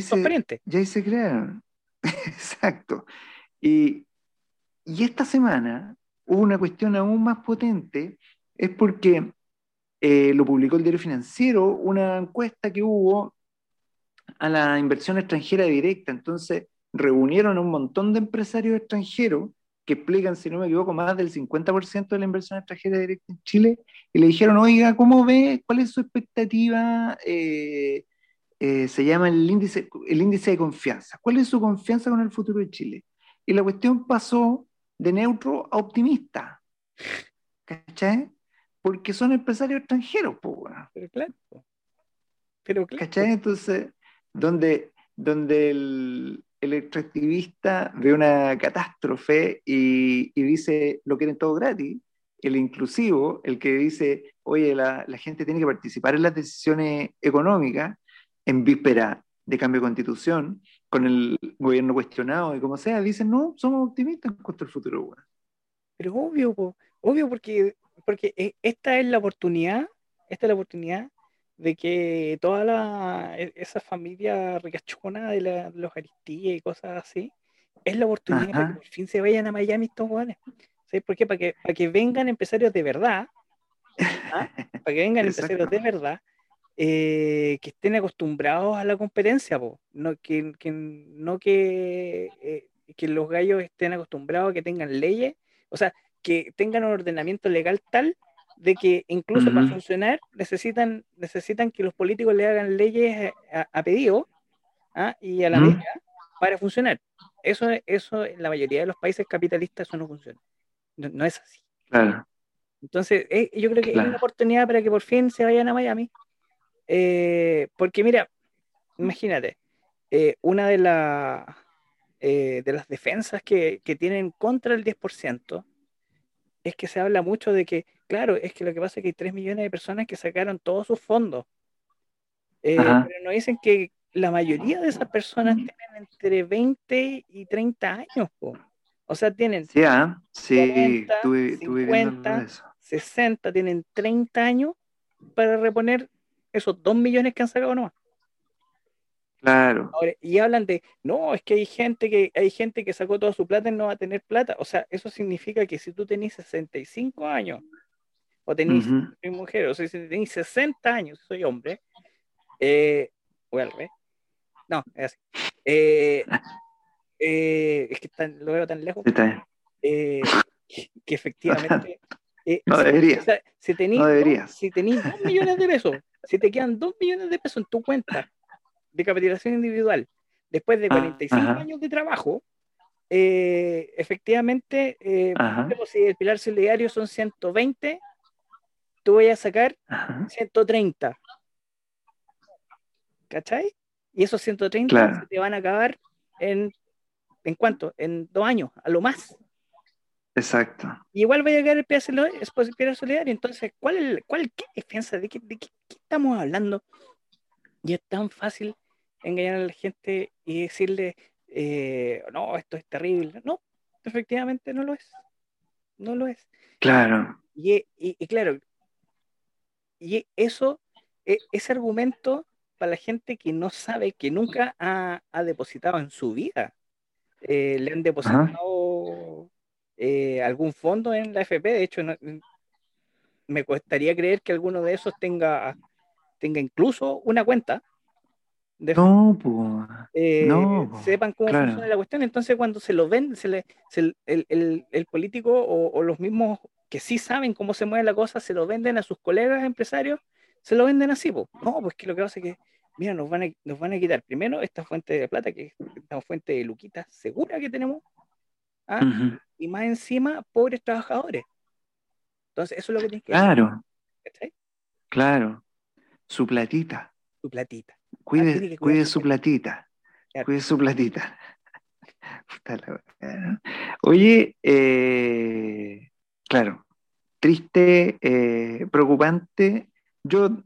S1: se, y ahí se crearon. Exacto. Y, y esta semana hubo una cuestión aún más potente, es porque eh, lo publicó el diario financiero, una encuesta que hubo a la inversión extranjera directa. Entonces, reunieron a un montón de empresarios extranjeros que explican, si no me equivoco, más del 50% de la inversión extranjera directa en Chile, y le dijeron, oiga, ¿cómo ve? ¿Cuál es su expectativa? Eh, eh, se llama el índice, el índice de confianza. ¿Cuál es su confianza con el futuro de Chile? Y la cuestión pasó de neutro a optimista. ¿Cachai? Porque son empresarios extranjeros, pues,
S2: Pero claro. Pero claro.
S1: ¿Cachai? Entonces, donde, donde el, el extractivista ve una catástrofe y, dice lo quieren todo gratis, el inclusivo, el que dice, oye, la, gente tiene que participar en las decisiones económicas en víspera de cambio de constitución, con el gobierno cuestionado y como sea, dicen, no, somos optimistas cuanto al futuro.
S2: Pero obvio, obvio porque, porque eh, esta es la oportunidad, esta es la oportunidad de que toda la, e, esa familia ricachona de, la, los Aristías y cosas así, es la oportunidad para que por fin se vayan a Miami estos jóvenes. ¿Sabes por qué? Para que, para que vengan empresarios de verdad, ¿ah? para que vengan empresarios de verdad, eh, que estén acostumbrados a la competencia, no que, que, no que, eh, que los gallos estén acostumbrados a que tengan leyes, o sea, que tengan un ordenamiento legal tal de que incluso para funcionar necesitan, necesitan que los políticos le hagan leyes a, pedido ¿ah? y a la medida para funcionar. Eso, eso en la mayoría de los países capitalistas eso no funciona. No, es así. Entonces, eh, yo creo que es una oportunidad para que por fin se vayan a Miami. Eh, porque mira, imagínate, eh, una de, la, de las defensas que, que tienen contra el 10% es que se habla mucho de que Claro, es que lo que pasa es que hay 3 millones de personas que sacaron todos sus fondos. Eh, pero nos dicen que la mayoría de esas personas tienen entre 20 y 30 años. O sea, tienen
S1: sí, ¿ah? sí, 50,
S2: 60, tienen 30 años para reponer esos 2 millones que han sacado nomás.
S1: Claro.
S2: y hablan de, no, es que hay gente que hay gente que sacó toda su plata y no va a tener plata. O sea, eso significa que si tú tenés 65 años o tenéis, mujer, o sea, si tenéis 60 años, soy hombre, eh, no, es así. Eh, eh, es que lo veo tan lejos eh, que efectivamente
S1: eh, no deberías.
S2: si tenéis no dos, si tenéis dos millones de pesos, si te quedan dos millones de pesos en tu cuenta de capitalización individual después de 45 ah, años de trabajo, efectivamente, si el pilar solidario son 120, tú voy a sacar 130. ¿Cachai? Y esos 130 se te van a acabar en, ¿en cuánto? En dos años, a lo más.
S1: Exacto.
S2: igual va a llegar el pilar solidario. Entonces, ¿cuál, cuál qué defensa? ¿De qué, de qué, estamos hablando? Y es tan fácil engañar a la gente y decirle, eh, no, esto es terrible. No, efectivamente no lo es. No lo es.
S1: Claro.
S2: y, y claro, y eso, e, ese argumento para la gente que no sabe, que nunca ha, depositado en su vida, eh, le han depositado eh, algún fondo en la FP, de hecho, me costaría creer que alguno de esos tenga, tenga incluso una cuenta.
S1: No, pues. no,
S2: sepan cómo funciona la cuestión. Entonces, cuando se lo ven, se le, el, político o, los mismos que sí saben cómo se mueve la cosa, se lo venden a sus colegas empresarios, se lo venden así, pues. No, pues que lo que pasa es que, mira, nos van a, nos van a quitar primero esta fuente de plata, que es esta fuente de luquita segura que tenemos, ¿ah? y más encima pobres trabajadores. Entonces, eso es lo que tienes que
S1: Claro. Claro. Su platita.
S2: Su platita.
S1: Cuide, cuide su platita. Cuide su platita. Oye, eh, claro, triste, eh, preocupante. Yo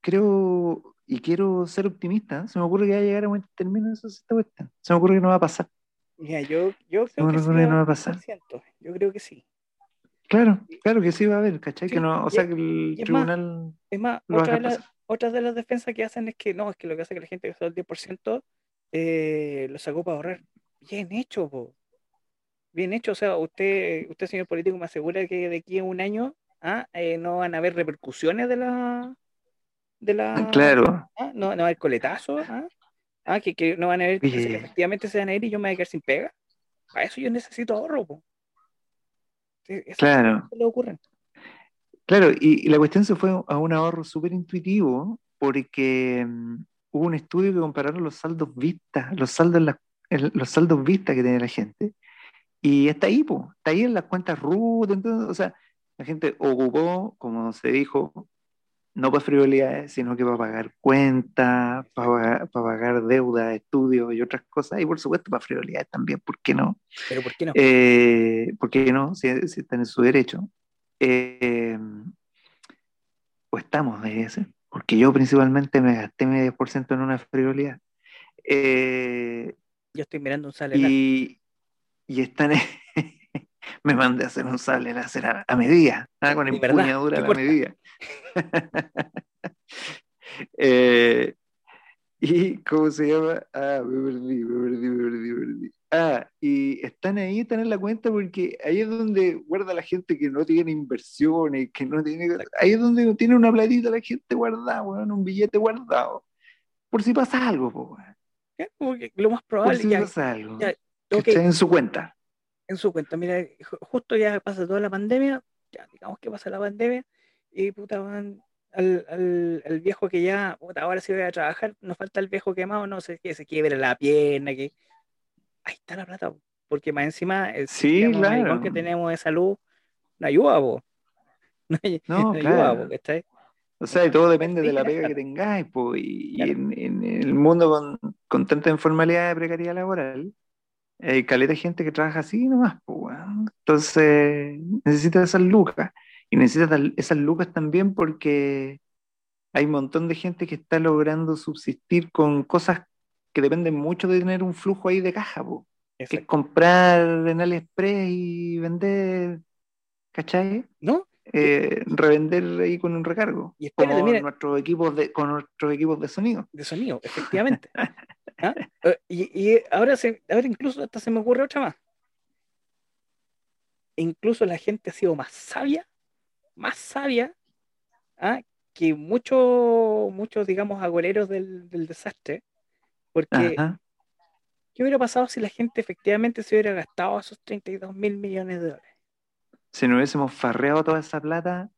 S1: creo y quiero ser optimista. Se me ocurre que va a llegar a buen término esa cuestión. Se me ocurre que no va a pasar.
S2: Mira, yo, yo creo que, sí,
S1: no va a pasar.
S2: Yo creo que sí.
S1: Claro, claro que sí va a haber, ¿cachai? que no, o sea, que el tribunal.
S2: es más, otra, de las, otras de las defensas que hacen es que no, es que lo que hace que la gente que está el 10% eh, lo sacó para ahorrar. Bien hecho, po. Bien hecho. O sea, usted, usted, señor político, me asegura que de aquí a un año ¿ah? Eh, no van a haber repercusiones de la. De la
S1: claro.
S2: ¿ah? no, no va a haber coletazos. ¿ah? Ah, que, que, no van a ver, que efectivamente se van a ir y yo me voy a quedar sin pega. Para eso yo necesito ahorro.
S1: claro.
S2: le ocurren.
S1: Claro, y, la cuestión se fue a un ahorro súper intuitivo porque mm, hubo un estudio que compararon los saldos vistas, los saldos, los saldos vistas que tiene la gente. Y está ahí, po, está ahí en las cuentas RUT, entonces, o sea, la gente ocupó, como se dijo, no para frivolidades, sino que para pagar cuentas, para, pagar deuda, estudios y otras cosas, y por supuesto para frivolidades también, ¿por qué no?
S2: Pero ¿por qué no?
S1: Eh, ¿Por qué no? Si, están en su derecho. Eh, o estamos, de ese, porque yo principalmente me gasté mi 10% en una frivolidad. Eh,
S2: yo estoy mirando un sale
S1: y, y están me mandé a hacer un sable láser a, a medida, ¿ah? con empuñadura a la medida. Eh, y cómo se llama, ah, me perdí, me perdí, me perdí, me perdí. Ah, y están ahí, están en la cuenta porque ahí es donde guarda la gente que no tiene inversiones, que no tiene. Ahí es donde tiene una platita la gente guardada, bueno, un billete guardado. Por si pasa algo, pues.
S2: Lo más probable.
S1: Por si pasa algo. Ya, en su cuenta
S2: en su cuenta. Mira, justo ya pasa toda la pandemia, ya digamos que pasa la pandemia, y puta, van al, al, viejo que ya, puta, ahora sí voy a trabajar, nos falta el viejo quemado, no sé, que se quiebre la pierna, que ahí está la plata, porque más encima el
S1: sí, claro.
S2: que tenemos de salud no ayuda, vos.
S1: No, claro. O sea, y todo depende de la pega que tengáis, pues, y, en, en, el mundo con, con tanta informalidad de precariedad laboral, hay caleta de gente que trabaja así nomás, pues, Entonces, necesita esas lucas. Y necesita esas lucas también porque hay un montón de gente que está logrando subsistir con cosas que dependen mucho de tener un flujo ahí de caja. Que es comprar en AliExpress y vender, ¿cachai?
S2: ¿No?
S1: Eh, revender ahí con un recargo. Y espérate, con nuestros equipos de, con nuestros equipos de sonido.
S2: De sonido, efectivamente. ¿Ah? Eh, y, ahora, se, ahora incluso hasta se me ocurre otra más. Incluso la gente ha sido más sabia, más sabia ¿ah? que muchos, muchos, digamos, agoreros del, desastre. Porque, ¿qué hubiera pasado si la gente efectivamente se hubiera gastado esos 32 mil millones de dólares?
S1: Si no hubiésemos farreado toda esa plata,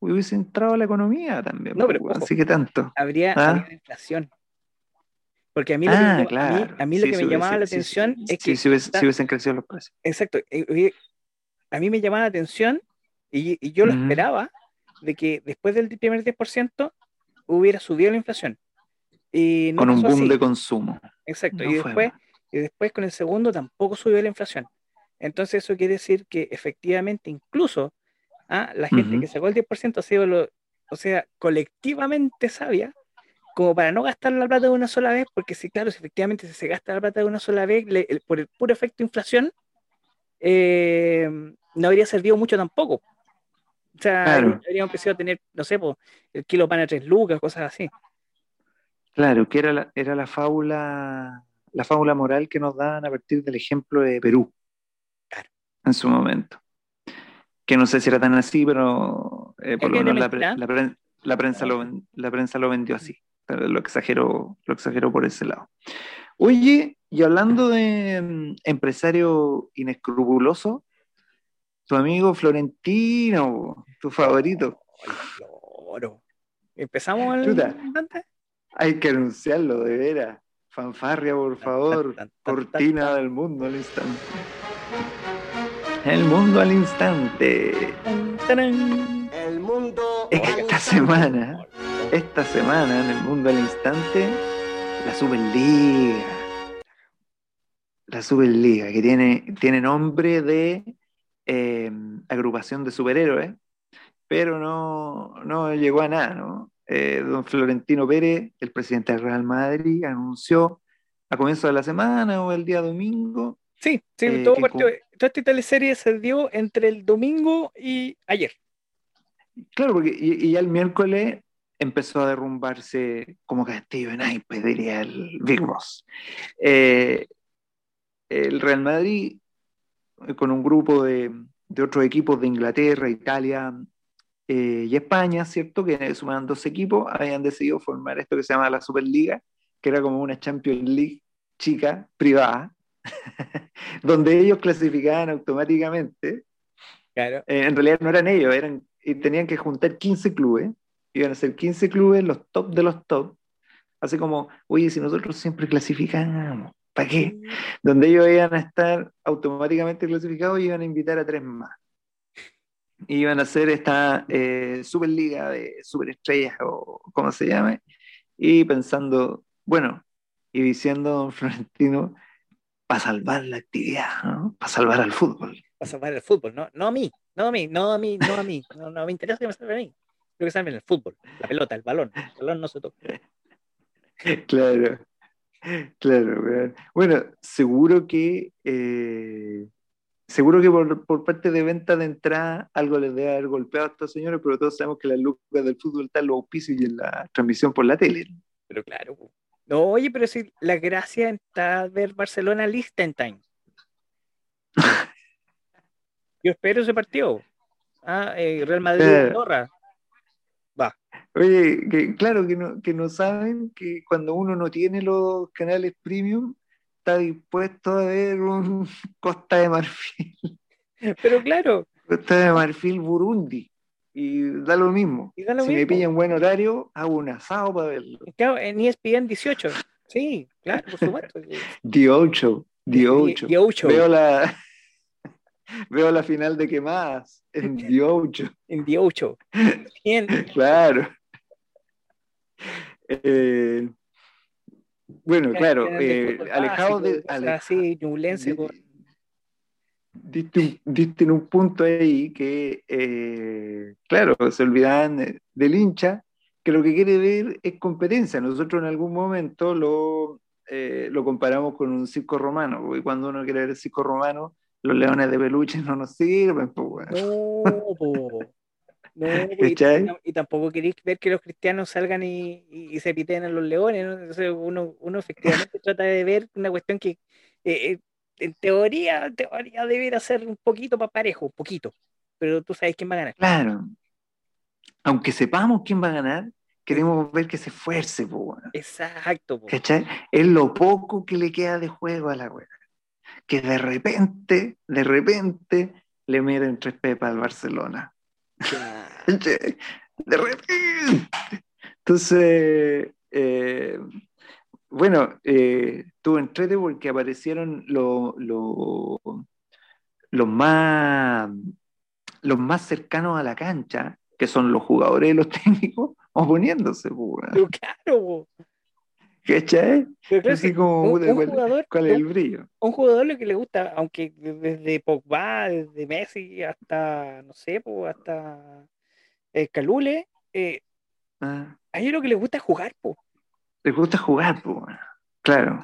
S1: hubiese entrado la economía también.
S2: No, pero
S1: pues, así que tanto.
S2: Habría, ¿Ah? habría inflación. Porque a mí lo que, ah, a mí, lo que me llamaba la atención es que...
S1: Si, hubiesen crecido los precios.
S2: Exacto. Eh, a mí me llamaba la atención y, yo lo esperaba de que después del primer 10% hubiera subido la inflación. Y
S1: con un boom de consumo.
S2: Exacto. y, después, y después con el segundo tampoco subió la inflación. Entonces eso quiere decir que efectivamente incluso ¿ah? la gente que sacó el 10% ha sido, lo, o sea, colectivamente sabia como para no gastar la plata de una sola vez, porque si, claro, si efectivamente se gasta la plata de una sola vez, por el puro efecto inflación, eh, no habría servido mucho tampoco. Sea, claro. habríamos empezado a tener, no sé, el kilo pan a tres lucas, cosas así.
S1: Claro, que era la, era la fábula, la fábula moral que nos dan a partir del ejemplo de Perú. Claro. En su momento. Que no sé si era tan así, pero eh, por lo menos la, la, prensa lo, la prensa lo vendió así lo exagero, lo exagero por ese lado. Oye, y hablando de mm, empresario inescrupuloso, tu amigo Florentino, tu favorito.
S2: Empezamos el
S1: Hay que anunciarlo, de veras. Fanfarria, por favor. Cortina del mundo al instante. El mundo al instante.
S3: El mundo.
S1: Esta semana, esta semana en el mundo al instante, la Superliga. La Superliga, que tiene, tiene nombre de eh, agrupación de superhéroes, pero no, no llegó a nada, ¿no? Eh, don Florentino Pérez, el presidente del Real Madrid, anunció a comienzo de la semana o el día domingo.
S2: Sí, sí, eh, todo partió, toda esta teleserie se dio entre el domingo y ayer.
S1: Claro, porque y, ya el miércoles empezó a derrumbarse como castillo en Aipe, diría el Big Boss. Eh, el Real Madrid, con un grupo de, de otros equipos de Inglaterra, Italia, eh, y España, ¿cierto? Que sumaban dos equipos, habían decidido formar esto que se llama la Superliga, que era como una Champions League chica, privada, donde ellos clasificaban automáticamente. Claro. Eh, en realidad no eran ellos, eran, y tenían que juntar 15 clubes, iban a ser 15 clubes, los top de los top, así como, oye, si nosotros siempre clasificamos, ¿para qué? Donde ellos iban a estar automáticamente clasificados y iban a invitar a tres más iban a hacer esta eh, Superliga de Superestrellas o como se llame, y pensando, bueno, y diciendo don Florentino, para salvar la actividad, ¿no? para salvar al fútbol.
S2: Para salvar el fútbol, no, no a mí, no a mí, no a mí, no a mí, no, no me interesa que me salve a mí, creo que salve el fútbol, la pelota, el balón, el balón no se toca.
S1: Claro, claro. Bueno, seguro que eh, seguro que por, parte de venta de entrada algo les debe haber golpeado a estos señores, pero todos sabemos que las lucas del fútbol están en los auspicios y en la transmisión por la tele.
S2: Pero claro. No, oye, pero si la gracia está ver Barcelona Liechtenstein. Yo espero ese partido. Ah, eh, Real Madrid Andorra.
S1: Oye, que, claro que no, que no saben que cuando uno no tiene los canales premium, está dispuesto a ver un Costa de Marfil.
S2: Pero claro.
S1: Costa de Marfil Burundi. Y da lo mismo. si me pilla en buen horario, hago un asado para verlo.
S2: Claro, en ESPN 18. Sí, claro, por supuesto.
S1: 18. 18. Veo la, veo la final de quemadas en 18.
S2: En 18. Bien.
S1: Claro. Eh, bueno, claro, eh, alejado de.
S2: así,
S1: Diste, en un punto ahí que, eh, claro, se olvidaban del hincha, que lo que quiere ver es competencia. Nosotros en algún momento lo, eh, lo comparamos con un circo romano, y cuando uno quiere ver el circo romano, los leones de peluche no nos sirven. Pues,
S2: No, y, tampoco queréis ver que los cristianos salgan y, se piten a los leones. Entonces uno, uno efectivamente trata de ver una cuestión que eh, eh, en teoría, en teoría debería ser un poquito para parejo, un poquito. Pero tú sabes quién va a ganar.
S1: Claro. Aunque sepamos quién va a ganar, queremos ver que se esfuerce.
S2: Exacto.
S1: Es lo poco que le queda de juego a la wea. Que de repente, de repente, le miren tres pepas al Barcelona. De repente. Entonces, eh, bueno, eh, tuvo entrete porque aparecieron los más, los más cercanos a la cancha, que son los jugadores y los técnicos, oponiéndose. Pues,
S2: claro.
S1: ¿Cachai? Así como, un, jugador, ¿cuál es el brillo?
S2: Un jugador lo que le gusta, aunque desde Pogba, desde Messi hasta, no sé, hasta el Calule, eh, ah. a ellos lo que les gusta es jugar, pues.
S1: Les gusta jugar, pues, claro.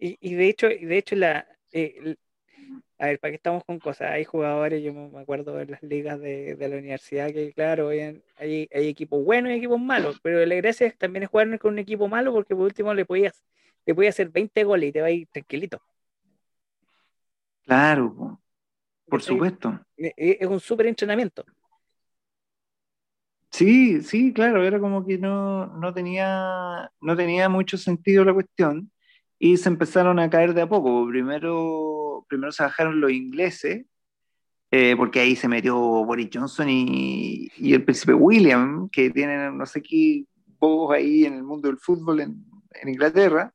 S2: Y, y, de hecho, de hecho la, eh, a ver, ¿para qué estamos con cosas? Hay jugadores, yo me acuerdo de las ligas de, la universidad, que claro, hay, hay, equipos buenos y equipos malos, pero la gracia también es jugar con un equipo malo porque por último le podías, le podías hacer 20 goles y te va a ir tranquilito.
S1: Claro, por supuesto.
S2: E, e, es un súper entrenamiento.
S1: Sí, sí, claro, era como que no, no, tenía, no tenía mucho sentido la cuestión y se empezaron a caer de a poco. Primero, primero se bajaron los ingleses, eh, porque ahí se metió Boris Johnson y, el príncipe William, que tienen no sé qué pocos ahí en el mundo del fútbol en, Inglaterra.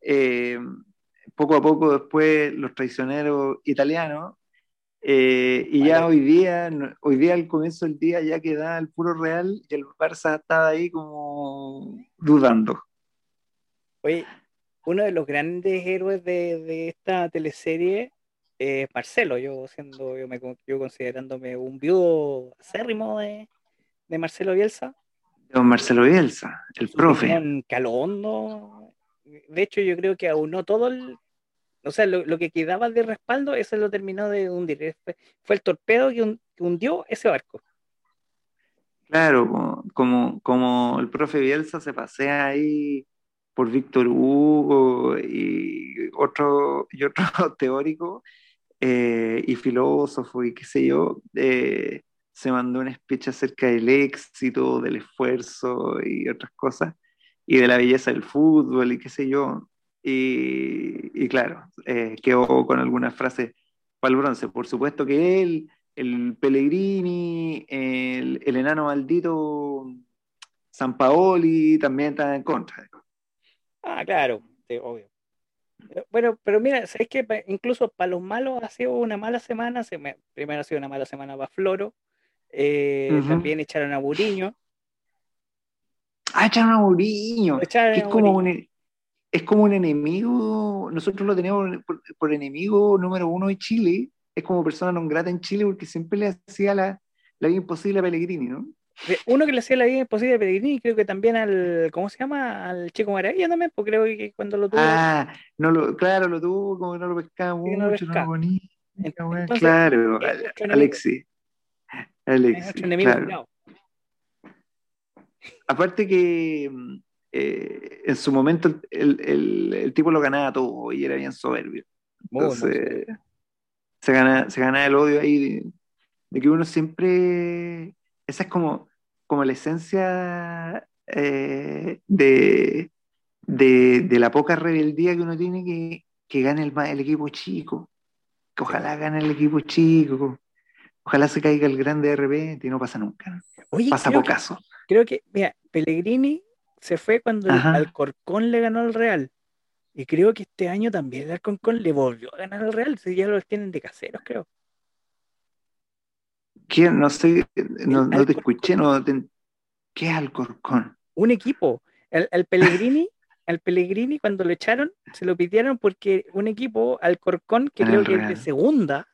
S1: eh, poco a poco después los traicioneros italianos, eh, y ya hoy día, hoy día al comienzo del día ya queda el puro Real y el Barça estaba ahí como dudando.
S2: Oye, uno de los grandes héroes de, esta teleserie es Marcelo, yo siendo, yo, me, yo considerándome un viudo acérrimo de, de Marcelo Bielsa.
S1: Don Marcelo Bielsa, el profe.
S2: Un calondo. De hecho, yo creo que aunó todo el. O sea, lo, que quedaba de respaldo, eso lo terminó de hundir. Fue, el torpedo que, hundió ese barco.
S1: Claro, como, como el profe Bielsa se pasea ahí por Víctor Hugo y otro, y otro teórico eh, y filósofo y qué sé yo, eh, se mandó un speech acerca del éxito, del esfuerzo y otras cosas, y de la belleza del fútbol y qué sé yo. Y, claro, eh, quedó con algunas frases para el bronce. Por supuesto que él, el Pellegrini, el, enano maldito San Paoli también están en contra.
S2: Ah, claro, obvio. Bueno, pero mira, ¿sabes que Incluso para los malos ha sido una mala semana. primero ha sido una mala semana para Floro, eh, también echaron a Buriño.
S1: Ah, echaron a Buriño. es, como un, es como un enemigo. Nosotros lo tenemos por, enemigo número uno de Chile. Es como persona non grata en Chile porque siempre le hacía la, la vida imposible a Pellegrini, ¿no?
S2: Uno que le hacía la vida imposible a Pellegrini, creo que también al, ¿cómo se llama? Al Chico Maravilla también, porque creo que cuando lo tuvo.
S1: Ah, no lo, claro, lo tuvo, como que no lo pescaba mucho, no lo, pescaba. claro, Alexi. Alex, claro. Aparte que mm, eh, en su momento el, tipo lo ganaba todo y era bien soberbio. Entonces, se, gana, se gana el odio ahí de, que uno siempre. Esa es como, como la esencia eh, de, de, la poca rebeldía que uno tiene que, que gane el, el equipo chico. Que ojalá gane el equipo chico. Ojalá se caiga el grande de repente y no pasa nunca. pasa por caso.
S2: Creo que, mira, Pellegrini se fue cuando el Alcorcón le ganó al Real. Y creo que este año también el Alcorcón le volvió a ganar al Real. Si ya los tienen de caseros, creo.
S1: ¿Quién? No sé, no, te escuché. No ¿Qué es Alcorcón?
S2: Un equipo. El, Pellegrini, al Pellegrini cuando lo echaron, se lo pidieron porque un equipo, Alcorcón, que creo que es de segunda,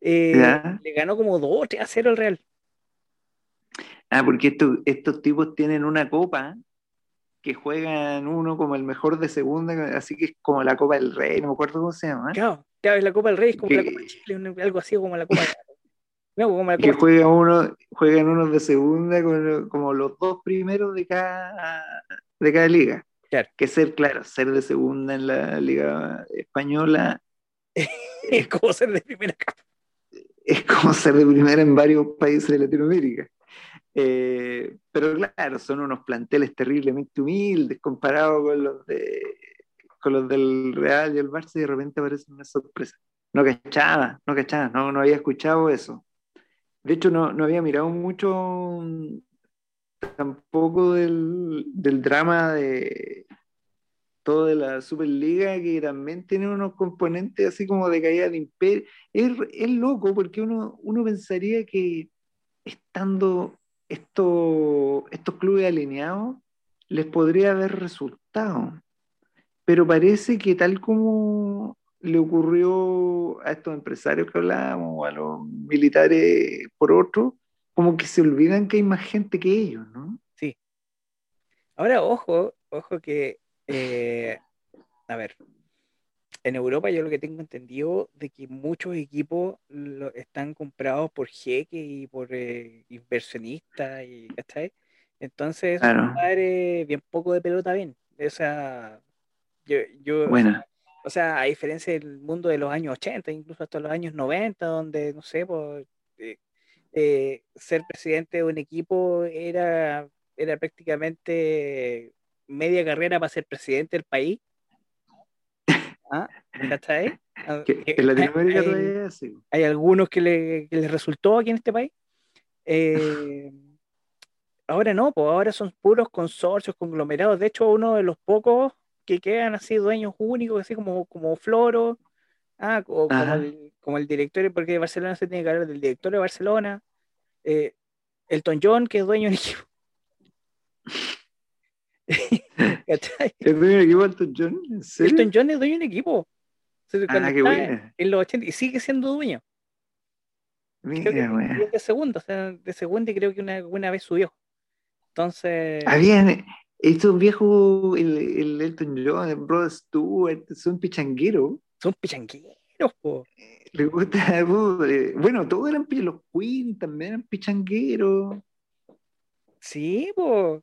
S2: eh, le ganó como 2 a 0 al Real.
S1: Ah, porque estos tipos tienen una copa que juegan uno como el mejor de segunda, así que es como la Copa del Rey, no me acuerdo cómo se llama.
S2: Claro, claro es la Copa del Rey, es como la Copa de Chile, algo así como la Copa
S1: no, como la Copa que juega uno, juegan unos de segunda como los dos primeros de cada, de cada liga. Claro. Que ser, claro, ser de segunda en la liga española
S2: es como ser de primera
S1: es como ser de primera en varios países de Latinoamérica. Eh, pero claro, son unos planteles terriblemente humildes comparados con los, de, con los del Real y el Barça y de repente aparece una sorpresa. No cachaba, no cachaba, no, no había escuchado eso. De hecho, no, no había mirado mucho tampoco del, del drama de, todo de la Superliga que también tiene unos componentes así como de caída de imperio. Es, es loco porque uno, uno pensaría que estando esto, estos clubes alineados les podría haber resultado. Pero parece que tal como le ocurrió a estos empresarios que hablábamos, a los militares por otro, como que se olvidan que hay más gente que ellos, ¿no?
S2: Sí. Ahora, ojo, ojo que eh, a ver, en Europa yo lo que tengo entendido de que muchos equipos están comprados por jeques y por eh, inversionistas y Entonces, bien poco de pelota bien. O sea, yo, yo o sea, a diferencia del mundo de los años 80, incluso hasta los años 90, donde, no sé, pues, eh, ser presidente de un equipo era, era prácticamente media carrera para ser presidente del país. ¿Ah? ¿Cachai?
S1: Ah, en Latinoamérica hay, todavía sí.
S2: Hay algunos que, le, les resultó aquí en este país. Eh, ahora no, pues ahora son puros consorcios, conglomerados. De hecho, uno de los pocos que quedan así dueños únicos, así como, como Floro, ah, o como el, como el, director, porque de Barcelona se tiene que hablar del director de Barcelona, eh, Elton John, que es dueño del equipo.
S1: ¿Es dueño del equipo Elton John?
S2: Elton John es dueño del equipo. Ah, en los 80 y sigue siendo dueño. Mira, de segundo, o sea, de segundo y creo que una, una vez subió. Entonces.
S1: Habían ah, estos viejos, el, el Elton John, el Brother Stewart, son pichangueros.
S2: Son pichangueros, po.
S1: Le gusta, eh, bueno, todos eran los Queen también eran pichangueros.
S2: Sí, po.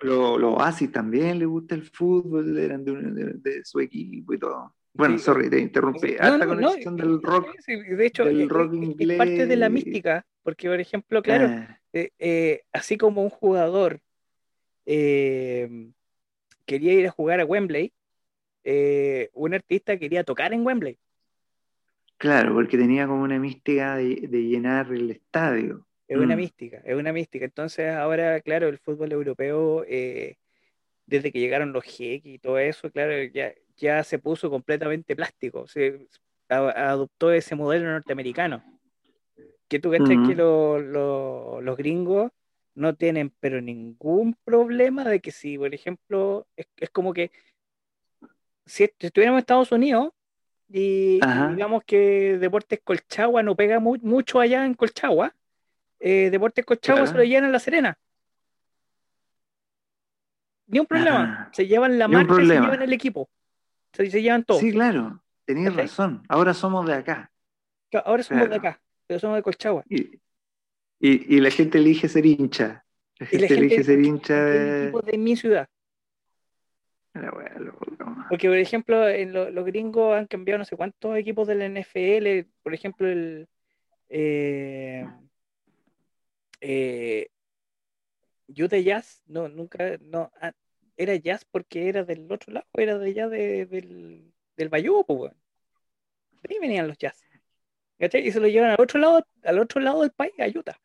S1: Los lo Oasis también le gusta el fútbol, eran de, de su equipo y todo. Bueno, sorry, te interrumpí. Hasta conexión del rock.
S2: de hecho, del rock es, parte de la mística, porque, por ejemplo, claro, ah. eh, eh, así como un jugador eh, quería ir a jugar a Wembley, un artista quería tocar en Wembley.
S1: Claro, porque tenía como una mística de, llenar el estadio.
S2: Es una mm. mística, es una mística. Entonces, ahora, claro, el fútbol europeo, desde que llegaron los jeques y todo eso, claro, ya ya se puso completamente plástico, se adoptó ese modelo norteamericano. Que tú crees que los gringos no tienen pero ningún problema de que si, por ejemplo, es, como que si estuviéramos en Estados Unidos y, digamos que Deportes Colchagua no pega mucho allá en Colchagua, eh, Deportes Colchagua se lo llevan a La Serena. Ni un problema. Se llevan la marca y se llevan el equipo. Se, se llevan todos.
S1: Sí, claro, tenías razón. Ahora somos de acá.
S2: Ahora somos de acá, pero somos de Colchagua.
S1: Y, y, la gente elige ser hincha. La gente, elige ser hincha de...
S2: de mi ciudad. Porque, por ejemplo, en los gringos han cambiado no sé cuántos equipos de la NFL. Por ejemplo, el. Eh, eh, Utah Jazz, no, nunca, no, ah, era jazz porque era del otro lado, era de allá del, del Bayou, pues, De ahí venían los jazz. Y se lo llevan al otro lado, al otro lado del país, a Utah.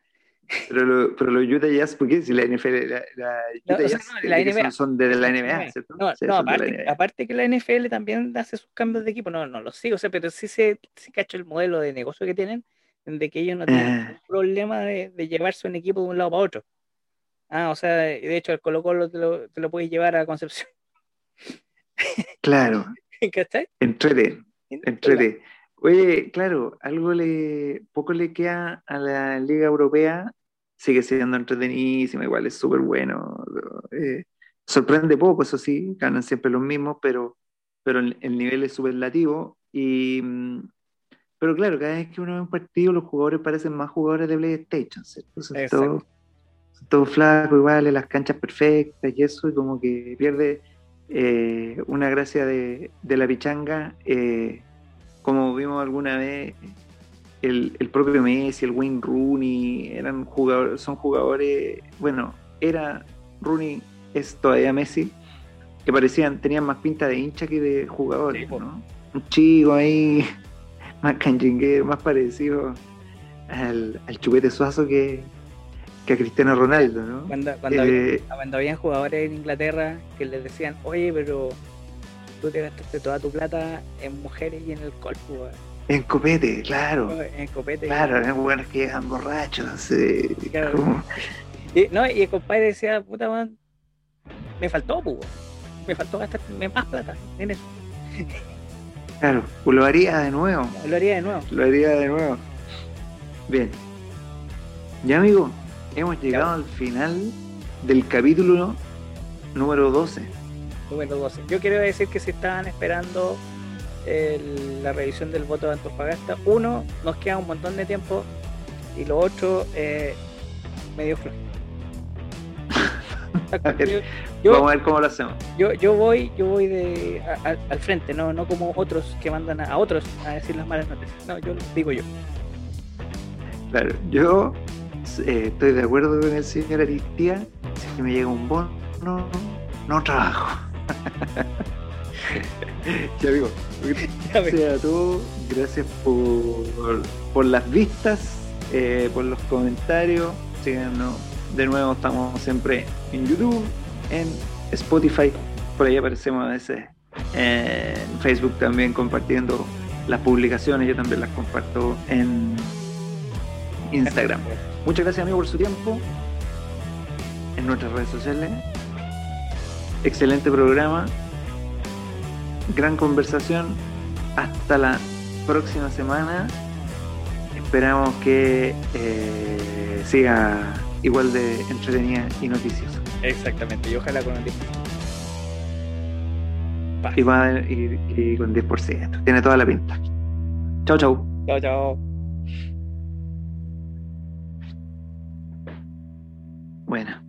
S1: Pero, lo, pero los Utah Jazz, ¿por qué? Si la NFL, la, la Utah Jazz la NBA. Son, de la NBA, ¿cierto?
S2: No, no aparte, aparte, que la NFL también hace sus cambios de equipo, no, no lo sigo, o sea, pero sí se, sí cacho el modelo de negocio que tienen, de que ellos no tienen ah. problema de, de llevarse un equipo de un lado para otro. Ah, o sea, de hecho, el Colo Colo te lo, te lo puedes llevar a Concepción.
S1: Claro.
S2: ¿Cachai?
S1: Entrete, entrete. Oye, claro, algo le, poco le queda a la Liga Europea, sigue siendo entretenidísima, igual es súper bueno. Eh, sorprende poco, eso sí, ganan siempre los mismos, pero, pero el, nivel es superlativo. Y, mm, pero claro, cada vez que uno ve un partido, los jugadores parecen más jugadores de PlayStation, ¿cierto? todo flaco, igual, en las canchas perfectas y eso, y como que pierde eh, una gracia de, la pichanga, eh, como vimos alguna vez, el, propio Messi, el Wayne Rooney, eran jugadores, son jugadores, bueno, era Rooney, es todavía Messi, que parecían, tenían más pinta de hincha que de jugadores, ¿no? Un chico ahí, más canchinguero, más parecido al, al chupete suazo que, que a Cristiano Ronaldo, ¿no?
S2: Cuando, cuando, eh, habían jugadores en Inglaterra que les decían, oye, pero tú te gastaste toda tu plata en mujeres y en alcohol, pues.
S1: En copete, claro.
S2: En copete.
S1: Claro, eran buenos que llegan borrachos. Eh, claro.
S2: y, no, y el compadre decía, puta man, me faltó, pues. Me faltó gastarme más plata en eso.
S1: Claro, pues lo haría de nuevo.
S2: Lo haría de nuevo.
S1: Lo haría de nuevo. Bien. Ya, amigo, hemos llegado al final del capítulo número 12.
S2: Número 12. Yo quiero decir que si estaban esperando la revisión del voto de Antofagasta, uno, nos queda un montón de tiempo y lo otro, eh, medio flojo.
S1: Vamos a ver cómo lo hacemos.
S2: Yo, yo voy, yo voy de al frente, no, no como otros que mandan a, a, otros a decir las malas noticias. No, yo digo yo.
S1: Claro, yo eh, estoy de acuerdo con el señor Aristía. Si me llega un bono, no trabajo. ya digo, gracias a todos, gracias por, por las vistas, eh, por los comentarios. Síganos. De nuevo, estamos siempre en YouTube, en Spotify. Por ahí aparecemos a veces en Facebook también compartiendo las publicaciones, yo también las comparto en Instagram. Muchas gracias amigo por su tiempo en nuestras redes sociales. Excelente programa, gran conversación. Hasta la próxima semana. Esperamos que eh, siga igual de entretenida y noticiosa.
S2: Exactamente, y ojalá con el 10%.
S1: Y, va, y, y con 10%. Tiene toda la pinta. Chao, chao.
S2: Chao, chao.
S1: Buena.